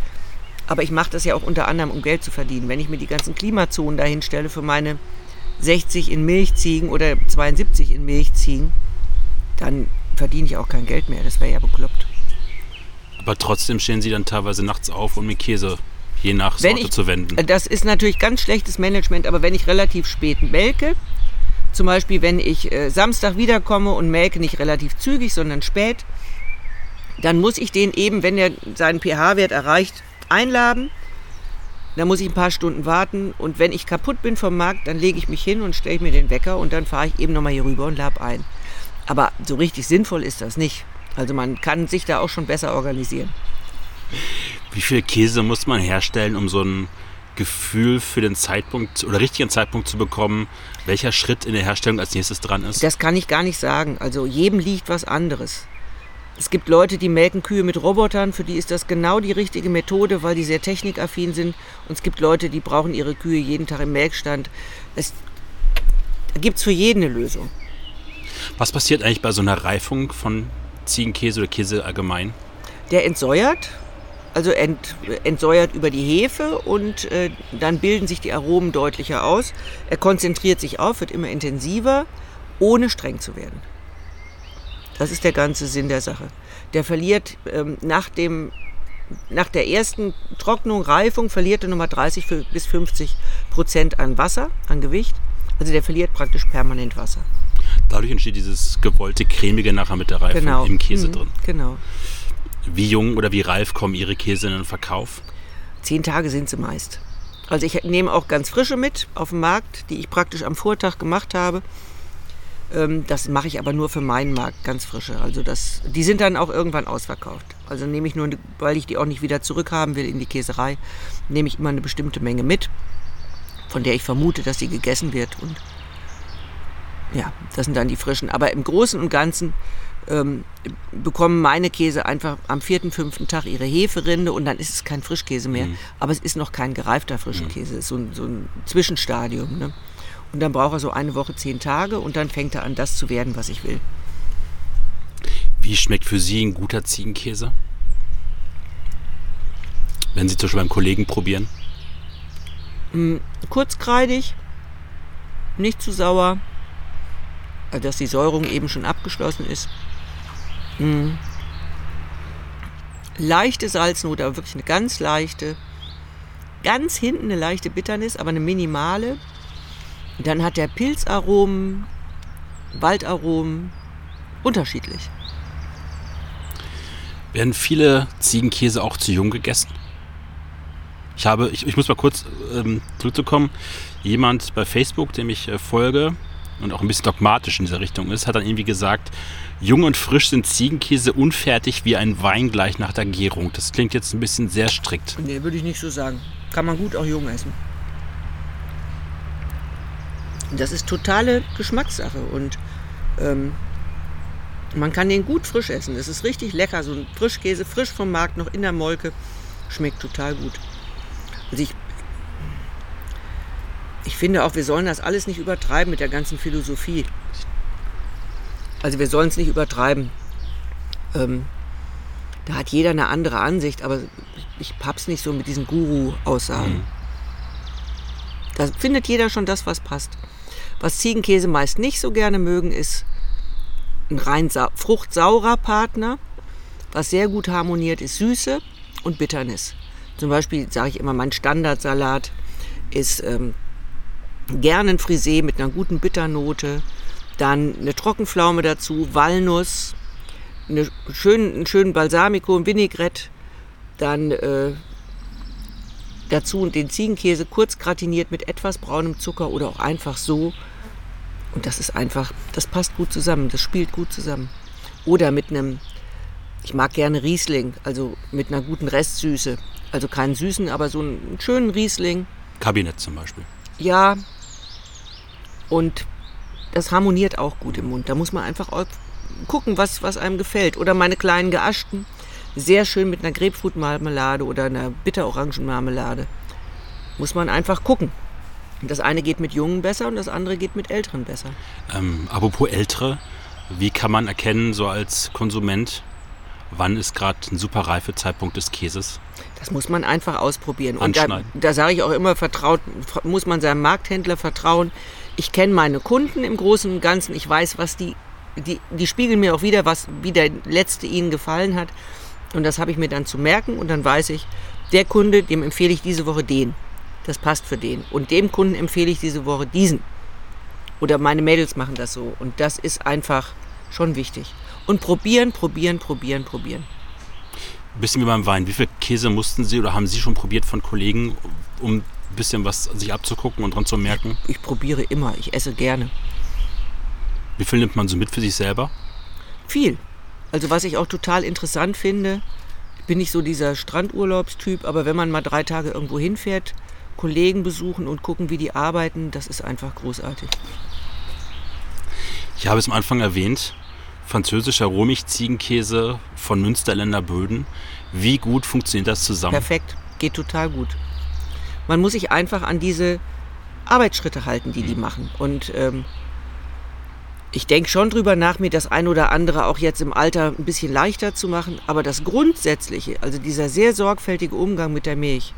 Aber ich mache das ja auch unter anderem, um Geld zu verdienen. Wenn ich mir die ganzen Klimazonen dahin stelle für meine 60 in Milchziegen oder 72 in Milchziegen, dann verdiene ich auch kein Geld mehr. Das wäre ja bekloppt. Aber trotzdem stehen sie dann teilweise nachts auf, um den Käse je nach Sorte ich- zu wenden. Das ist natürlich ganz schlechtes Management, aber wenn ich relativ spät melke, zum Beispiel wenn ich äh, Samstag wiederkomme und melke nicht relativ zügig, sondern spät, dann muss ich den eben, wenn er seinen pH-Wert erreicht, einladen. Dann muss ich ein paar Stunden warten und wenn ich kaputt bin vom Markt, dann lege ich mich hin und stelle mir den Wecker und dann fahre ich eben nochmal hier rüber und lab ein. Aber so richtig sinnvoll ist das nicht. Also man kann sich da auch schon besser organisieren. Wie viel Käse muss man herstellen, um so ein Gefühl für den Zeitpunkt oder richtigen Zeitpunkt zu bekommen, welcher Schritt in der Herstellung als nächstes dran ist? Das kann ich gar nicht sagen. Also jedem liegt was anderes. Es gibt Leute, die melken Kühe mit Robotern, für die ist das genau die richtige Methode, weil die sehr technikaffin sind. Und es gibt Leute, die brauchen ihre Kühe jeden Tag im Melkstand. Es, gibt für jeden eine Lösung. Was passiert eigentlich bei so einer Reifung von Ziegenkäse oder Käse allgemein? Der entsäuert, also ent, entsäuert über die Hefe und äh, dann bilden sich die Aromen deutlicher aus. Er konzentriert sich auf, wird immer intensiver, ohne streng zu werden. Das ist der ganze Sinn der Sache. Der verliert ähm, nach, dem, nach der ersten Trocknung, Reifung, verliert er nochmal 30 für- bis 50 Prozent an Wasser, an Gewicht. Also der verliert praktisch permanent Wasser. Dadurch entsteht dieses gewollte cremige nachher mit der Reifung Genau. im Käse Mhm, drin. Genau. Wie jung oder wie reif kommen Ihre Käse in den Verkauf? Zehn Tage sind sie meist. Also ich nehme auch ganz frische mit auf den Markt, die ich praktisch am Vortag gemacht habe. Ähm, Das mache ich aber nur für meinen Markt, ganz frische. Also das, die sind dann auch irgendwann ausverkauft. Also nehme ich nur, weil ich die auch nicht wieder zurückhaben will in die Käserei, nehme ich immer eine bestimmte Menge mit, von der ich vermute, dass sie gegessen wird. Und ja, das sind dann die frischen. Aber im Großen und Ganzen ähm, bekommen meine Käse einfach am vierten, fünften Tag ihre Heferinde und dann ist es kein Frischkäse mehr. Aber es ist noch kein gereifter Frischkäse. Es ist so ein, so ein Zwischenstadium. Ne? Und dann braucht er so eine Woche, zehn Tage und dann fängt er an, das zu werden, was ich will. Wie schmeckt für Sie ein guter Ziegenkäse? Wenn Sie zum Beispiel beim Kollegen probieren. Kurzkreidig, nicht zu sauer, also dass die Säurung eben schon abgeschlossen ist. Mm. Leichte Salznote, aber wirklich eine ganz leichte. Ganz hinten eine leichte Bitternis, aber eine minimale. Dann hat der Pilzaromen, Waldaromen, unterschiedlich. Werden viele Ziegenkäse auch zu jung gegessen? Ich habe, ich, ich muss mal kurz ähm, zurückzukommen, jemand bei Facebook, dem ich äh, folge, und auch ein bisschen dogmatisch in dieser Richtung ist, hat dann irgendwie gesagt, jung und frisch sind Ziegenkäse unfertig wie ein Wein gleich nach der Gärung. Das klingt jetzt ein bisschen sehr strikt. Nee, würde ich nicht so sagen. Kann man gut auch jung essen. Das ist totale Geschmackssache und ähm, man kann den gut frisch essen. Das ist richtig lecker. So ein Frischkäse, frisch vom Markt, noch in der Molke. Schmeckt total gut. Also ich, ich finde auch, wir sollen das alles nicht übertreiben mit der ganzen Philosophie. Also wir sollen es nicht übertreiben. Ähm, da hat jeder eine andere Ansicht, aber ich hab's nicht so mit diesen Guru-Aussagen. Mhm. Da findet jeder schon das, was passt. Was Ziegenkäse meist nicht so gerne mögen, ist ein rein fruchtsaurer Partner. Was sehr gut harmoniert, ist Süße und Bitternis. Zum Beispiel sage ich immer, mein Standardsalat ist ähm, gerne ein Frisee mit einer guten Bitternote, dann eine Trockenpflaume dazu, Walnuss, eine schön, einen schönen Balsamico, ein Vinaigrette, dann äh, dazu den Ziegenkäse kurz gratiniert mit etwas braunem Zucker oder auch einfach so. Und das ist einfach, das passt gut zusammen, das spielt gut zusammen. Oder mit einem, ich mag gerne Riesling, also mit einer guten Restsüße. Also keinen süßen, aber so einen schönen Riesling. Kabinett zum Beispiel. Ja. Und das harmoniert auch gut im Mund. Da muss man einfach gucken, was, was einem gefällt. Oder meine kleinen geaschten, sehr schön mit einer Grapefruitmarmelade oder einer Bitterorangenmarmelade. Muss man einfach gucken. Das eine geht mit Jungen besser und das andere geht mit Älteren besser. Ähm, apropos Ältere, wie kann man erkennen, so als Konsument, wann ist gerade ein super Reifezeitpunkt des Käses? Das muss man einfach ausprobieren. Und da, da sage ich auch immer, vertraut, muss man seinem Markthändler vertrauen. Ich kenne meine Kunden im Großen und Ganzen. Ich weiß, was die, die, die spiegeln mir auch wieder, was wie der letzte ihnen gefallen hat. Und das habe ich mir dann zu merken. Und dann weiß ich, der Kunde, dem empfehle ich diese Woche den das passt für den. Und dem Kunden empfehle ich diese Woche diesen. Oder meine Mädels machen das so. Und das ist einfach schon wichtig. Und probieren, probieren, probieren, probieren. Ein bisschen wie beim Wein. Wie viel Käse mussten Sie oder haben Sie schon probiert von Kollegen, um ein bisschen was sich abzugucken und dran zu merken? Ich, ich probiere immer. Ich esse gerne. Wie viel nimmt man so mit für sich selber? Viel. Also was ich auch total interessant finde, ich bin nicht so dieser Strandurlaubstyp, aber wenn man mal drei Tage irgendwo hinfährt, Kollegen besuchen und gucken, wie die arbeiten, das ist einfach großartig. Ich habe es am Anfang erwähnt, französischer Rohmilch-Ziegenkäse von Münsterländer Böden. Wie gut funktioniert das zusammen? Perfekt, geht total gut. Man muss sich einfach an diese Arbeitsschritte halten, die die mhm. machen. Und ähm, ich denke schon drüber nach, mir das ein oder andere auch jetzt im Alter ein bisschen leichter zu machen. Aber das Grundsätzliche, also dieser sehr sorgfältige Umgang mit der Milch,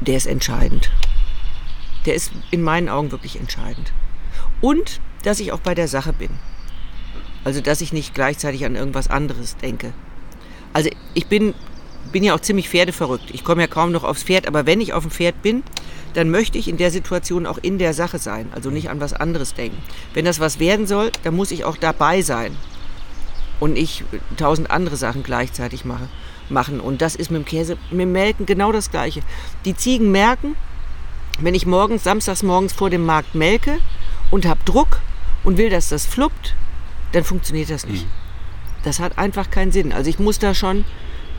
der ist entscheidend. Der ist in meinen Augen wirklich entscheidend. Und dass ich auch bei der Sache bin. Also dass ich nicht gleichzeitig an irgendwas anderes denke. Also ich bin, bin ja auch ziemlich pferdeverrückt. Ich komme ja kaum noch aufs Pferd, aber wenn ich auf dem Pferd bin, dann möchte ich in der Situation auch in der Sache sein, also nicht an was anderes denken. Wenn das was werden soll, dann muss ich auch dabei sein und ich tausend andere Sachen gleichzeitig mache machen. Und das ist mit dem Käse, mit dem Melken genau das Gleiche. Die Ziegen merken, wenn ich morgens, samstags morgens vor dem Markt melke und habe Druck und will, dass das fluppt, dann funktioniert das nicht. Mhm. Das hat einfach keinen Sinn. Also ich muss da schon,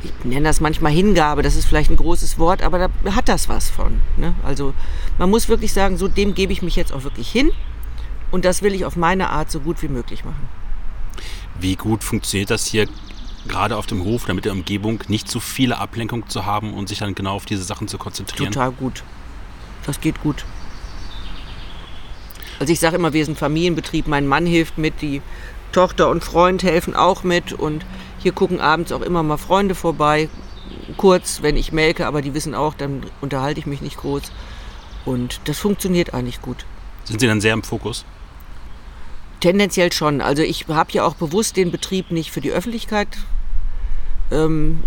ich nenne das manchmal Hingabe, das ist vielleicht ein großes Wort, aber da hat das was von. Ne? Also man muss wirklich sagen, so dem gebe ich mich jetzt auch wirklich hin und das will ich auf meine Art so gut wie möglich machen. Wie gut funktioniert das hier gerade auf dem Hof, damit der Umgebung nicht zu viele Ablenkungen zu haben und sich dann genau auf diese Sachen zu konzentrieren? Total gut. Das geht gut. Also ich sage immer, wir sind Familienbetrieb, mein Mann hilft mit, die Tochter und Freund helfen auch mit und hier gucken abends auch immer mal Freunde vorbei, kurz, wenn ich melke, aber die wissen auch, dann unterhalte ich mich nicht groß und das funktioniert eigentlich gut. Sind Sie dann sehr im Fokus? Tendenziell schon. Also ich habe ja auch bewusst den Betrieb nicht für die Öffentlichkeit ähm,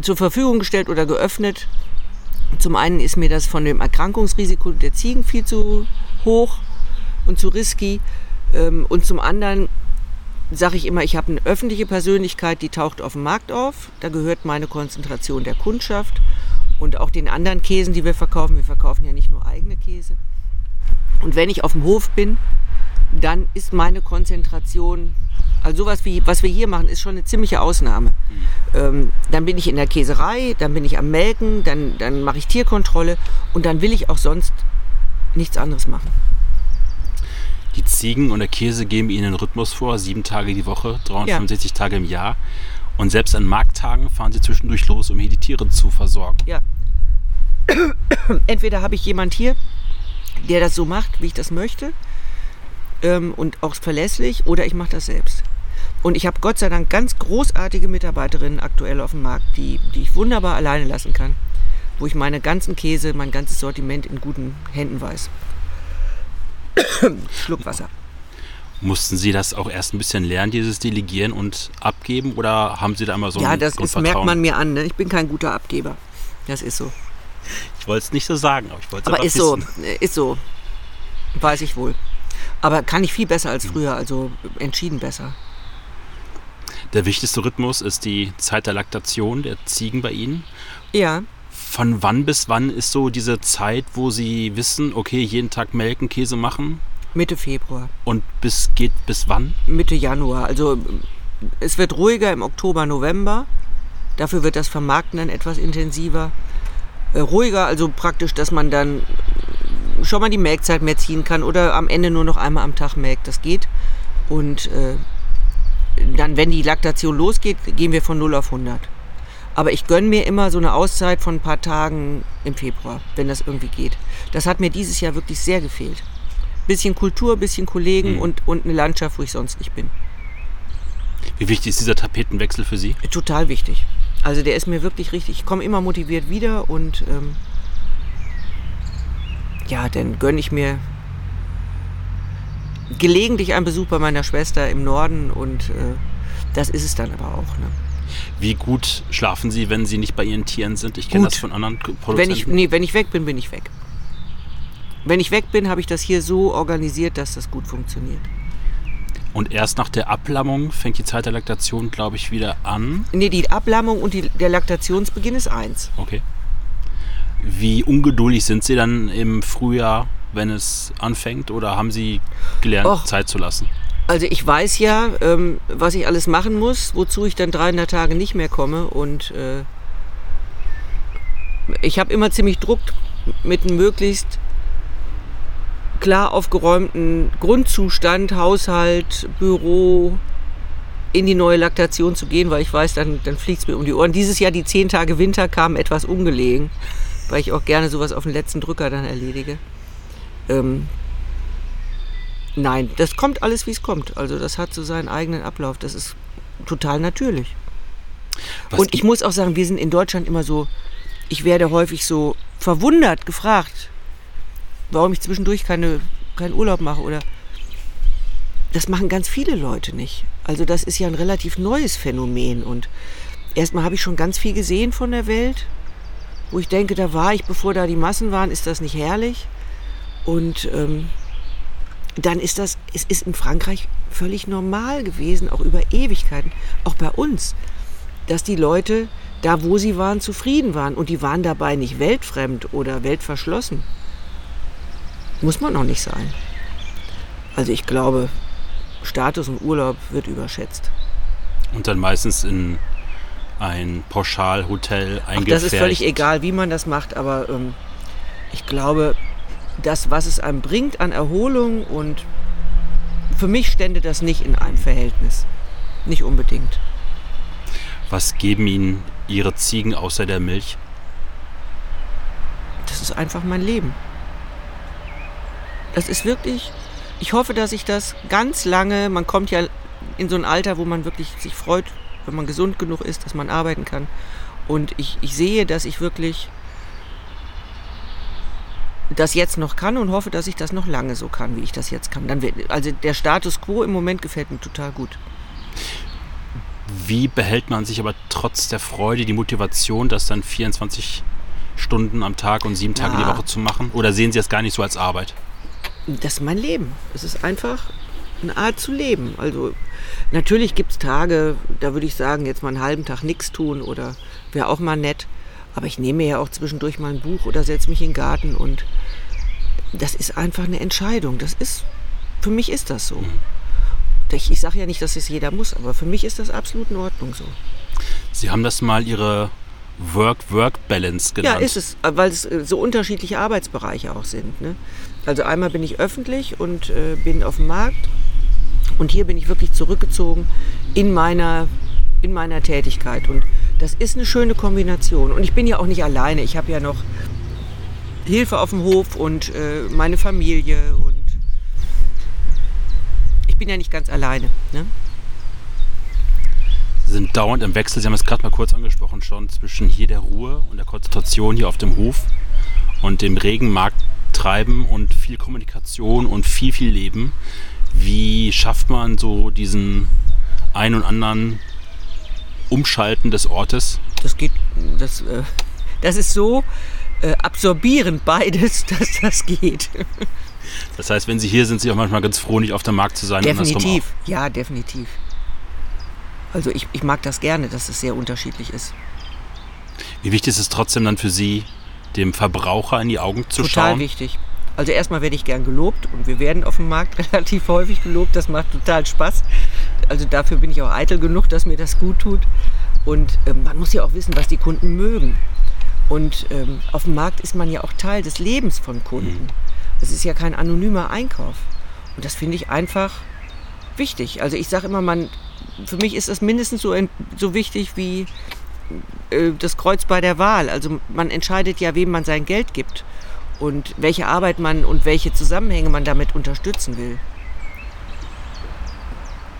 zur Verfügung gestellt oder geöffnet. Zum einen ist mir das von dem Erkrankungsrisiko der Ziegen viel zu hoch und zu risky. Ähm, und zum anderen sage ich immer, ich habe eine öffentliche Persönlichkeit, die taucht auf dem Markt auf. Da gehört meine Konzentration der Kundschaft und auch den anderen Käsen, die wir verkaufen. Wir verkaufen ja nicht nur eigene Käse. Und wenn ich auf dem Hof bin, dann ist meine Konzentration, also sowas wie, was wir hier machen, ist schon eine ziemliche Ausnahme. Ähm, dann bin ich in der Käserei, dann bin ich am Melken, dann, dann mache ich Tierkontrolle und dann will ich auch sonst nichts anderes machen. Die Ziegen und der Käse geben ihnen einen Rhythmus vor, sieben Tage die Woche, 365 Tage im Jahr. Und selbst an Markttagen fahren sie zwischendurch los, um hier die Tiere zu versorgen. Ja. Entweder habe ich jemand hier, der das so macht, wie ich das möchte ähm, und auch verlässlich, oder ich mache das selbst. Und ich habe Gott sei Dank ganz großartige Mitarbeiterinnen aktuell auf dem Markt, die, die ich wunderbar alleine lassen kann, wo ich meine ganzen Käse, mein ganzes Sortiment in guten Händen weiß. Schluck Wasser. Mussten Sie das auch erst ein bisschen lernen, dieses Delegieren und Abgeben? Oder haben Sie da immer so ja, ein das ist, merkt man mir an. Ne? Ich bin kein guter Abgeber. Das ist so. Ich wollte es nicht so sagen, aber ich wollte es Aber ist so, wissen. äh, ist so. Weiß ich wohl. Aber kann ich viel besser als früher, also entschieden besser. Der wichtigste Rhythmus ist die Zeit der Laktation der Ziegen bei Ihnen. Ja, Von wann bis wann ist so diese Zeit, wo Sie wissen, okay, jeden Tag melken, Käse machen? Mitte Februar, Und bis geht bis wann? Mitte Januar. Also es wird ruhiger im Oktober, November. Dafür wird das Vermarkten dann etwas intensiver. Äh, ruhiger, also praktisch, dass man dann schon mal die Melkzeit mehr ziehen kann oder am Ende nur noch einmal am Tag melkt. Das geht. Und äh, dann, wenn die Laktation losgeht, gehen wir von 0 auf 100. Aber ich gönne mir immer so eine Auszeit von ein paar Tagen im Februar, wenn das irgendwie geht. Das hat mir dieses Jahr wirklich sehr gefehlt. Bisschen Kultur, bisschen Kollegen Mhm. und, und eine Landschaft, wo ich sonst nicht bin. Wie wichtig ist dieser Tapetenwechsel für Sie? Total wichtig. Also der ist mir wirklich richtig. Ich komme immer motiviert wieder und ähm, ja, dann gönne ich mir gelegentlich einen Besuch bei meiner Schwester im Norden und äh, das ist es dann aber auch. Ne? Wie gut schlafen Sie, wenn Sie nicht bei Ihren Tieren sind? Ich kenne das von anderen K- Wenn Produzenten. ich, nee, wenn ich weg bin, bin ich weg. Wenn ich weg bin, habe ich das hier so organisiert, dass das gut funktioniert. Und erst nach der Ablammung fängt die Zeit der Laktation, glaube ich, wieder an. Nee, die Ablammung und die, der Laktationsbeginn ist eins. Okay. Wie ungeduldig sind Sie dann im Frühjahr, wenn es anfängt? Oder haben Sie gelernt, Och. Zeit zu lassen? Also ich weiß ja, ähm, was ich alles machen muss, wozu ich dann 300 Tage nicht mehr komme. Und äh, ich habe immer ziemlich Druck, mit einem möglichst klar aufgeräumten Grundzustand, Haushalt, Büro in die neue Laktation zu gehen, weil ich weiß, dann, dann fliegt es mir um die Ohren. Dieses Jahr, die 10 Tage Winter, kamen etwas ungelegen, weil ich auch gerne sowas auf den letzten Drücker dann erledige. Ähm, Nein, das kommt alles, wie es kommt. Also das hat so seinen eigenen Ablauf. Das ist total natürlich. Was Und ich muss auch sagen, wir sind in Deutschland immer so, ich werde häufig so verwundert gefragt, warum ich zwischendurch keine, keinen Urlaub mache oder das machen ganz viele Leute nicht. Also das ist ja ein relativ neues Phänomen und erstmal habe ich schon ganz viel gesehen von der Welt, wo ich denke, da war ich, bevor da die Massen waren, ist das nicht herrlich und ähm, dann ist das, es ist in Frankreich völlig normal gewesen, auch über Ewigkeiten, auch bei uns, dass die Leute da, wo sie waren, zufrieden waren und die waren dabei nicht weltfremd oder weltverschlossen. Muss man auch nicht sein. Also ich glaube, Status und Urlaub wird überschätzt. Und dann meistens in ein Pauschalhotel Ach, eingefärbt. das ist völlig egal, wie man das macht, aber ähm, ich glaube, das, was es einem bringt an Erholung und für mich stände das nicht in einem Verhältnis. Nicht unbedingt. Was geben Ihnen Ihre Ziegen außer der Milch? Das ist einfach mein Leben. Das ist wirklich, ich hoffe, dass ich das ganz lange, man kommt ja in so ein Alter, wo man wirklich sich freut, wenn man gesund genug ist, dass man arbeiten kann. Und ich, ich sehe, dass ich wirklich das jetzt noch kann und hoffe, dass ich das noch lange so kann, wie ich das jetzt kann. Dann wird, also der Status quo im Moment gefällt mir total gut. Wie behält man sich aber trotz der Freude die Motivation, das dann 24 Stunden am Tag und sieben Tage die Ja. Woche zu machen? Oder sehen Sie das gar nicht so als Arbeit? Das ist mein Leben. Es ist einfach eine Art zu leben. Also natürlich gibt es Tage, da würde ich sagen, jetzt mal einen halben Tag nichts tun oder wäre auch mal nett. Aber ich nehme ja auch zwischendurch mal ein Buch oder setze mich in den Garten und das ist einfach eine Entscheidung. Das ist, für mich ist das so. Ich, ich sage ja nicht, dass es jeder muss, aber für mich ist das absolut in Ordnung so. Sie haben das mal Ihre Work-Work-Balance genannt. Ja, ist es, weil es äh, so unterschiedliche Arbeitsbereiche auch sind. Ne? Also einmal bin ich öffentlich und äh, bin auf dem Markt und hier bin ich wirklich zurückgezogen in meiner, in meiner Tätigkeit. Und das ist eine schöne Kombination. Und ich bin ja auch nicht alleine. Ich habe ja noch Hilfe auf dem Hof und äh, meine Familie. Und ich bin ja nicht ganz alleine. Ne? Sie sind dauernd im Wechsel. Sie haben es gerade mal kurz angesprochen schon, zwischen hier der Ruhe und der Konzentration hier auf dem Hof und dem regen Markttreiben und viel Kommunikation und viel, viel Leben. Wie schafft man so diesen ein und anderen Umschalten des Ortes? Das geht, das, äh, das ist so äh, absorbierend beides, dass das geht. Das heißt, wenn Sie hier sind, Sie auch manchmal ganz froh, nicht auf dem Markt zu sein. Definitiv, ja, definitiv. Also ich, ich mag das gerne, dass es sehr unterschiedlich ist. Wie wichtig ist es trotzdem dann für Sie, dem Verbraucher in die Augen zu Total schauen? Total wichtig. Also erstmal werde ich gern gelobt und wir werden auf dem Markt relativ häufig gelobt. Das macht total Spaß. Also dafür bin ich auch eitel genug, dass mir das gut tut. Und ähm, man muss ja auch wissen, was die Kunden mögen. Und ähm, auf dem Markt ist man ja auch Teil des Lebens von Kunden. Es ist ja kein anonymer Einkauf. Und das finde ich einfach wichtig. Also ich sage immer, man, für mich ist das mindestens so, so wichtig wie äh, das Kreuz bei der Wahl. Also man entscheidet ja, wem man sein Geld gibt und welche Arbeit man und welche Zusammenhänge man damit unterstützen will.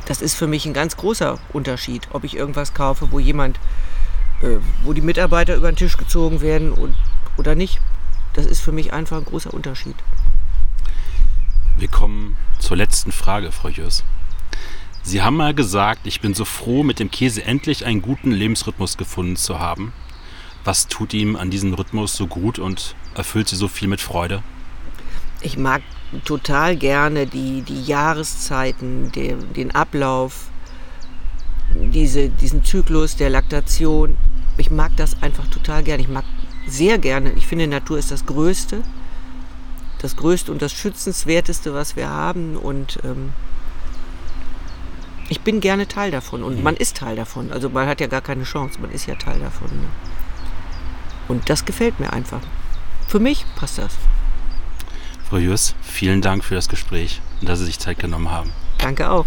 Das ist für mich ein ganz großer Unterschied, ob ich irgendwas kaufe, wo jemand, äh, wo die Mitarbeiter über den Tisch gezogen werden und, oder nicht. Das ist für mich einfach ein großer Unterschied. Wir kommen zur letzten Frage, Frau Jörs. Sie haben mal gesagt, ich bin so froh, mit dem Käse endlich einen guten Lebensrhythmus gefunden zu haben. Was tut ihm an diesem Rhythmus so gut und erfüllt Sie so viel mit Freude? Ich mag total gerne die, die Jahreszeiten, den, den Ablauf, diese, diesen Zyklus der Laktation. Ich mag das einfach total gerne. Ich mag sehr gerne, ich finde, Natur ist das Größte. Das Größte und das Schützenswerteste, was wir haben. Und ähm, ich bin gerne Teil davon. Und mhm. man ist Teil davon. Also man hat ja gar keine Chance, man ist ja Teil davon. Ne? Und das gefällt mir einfach. Für mich passt das. Frau Jürs, vielen Dank für das Gespräch und dass Sie sich Zeit genommen haben. Danke auch.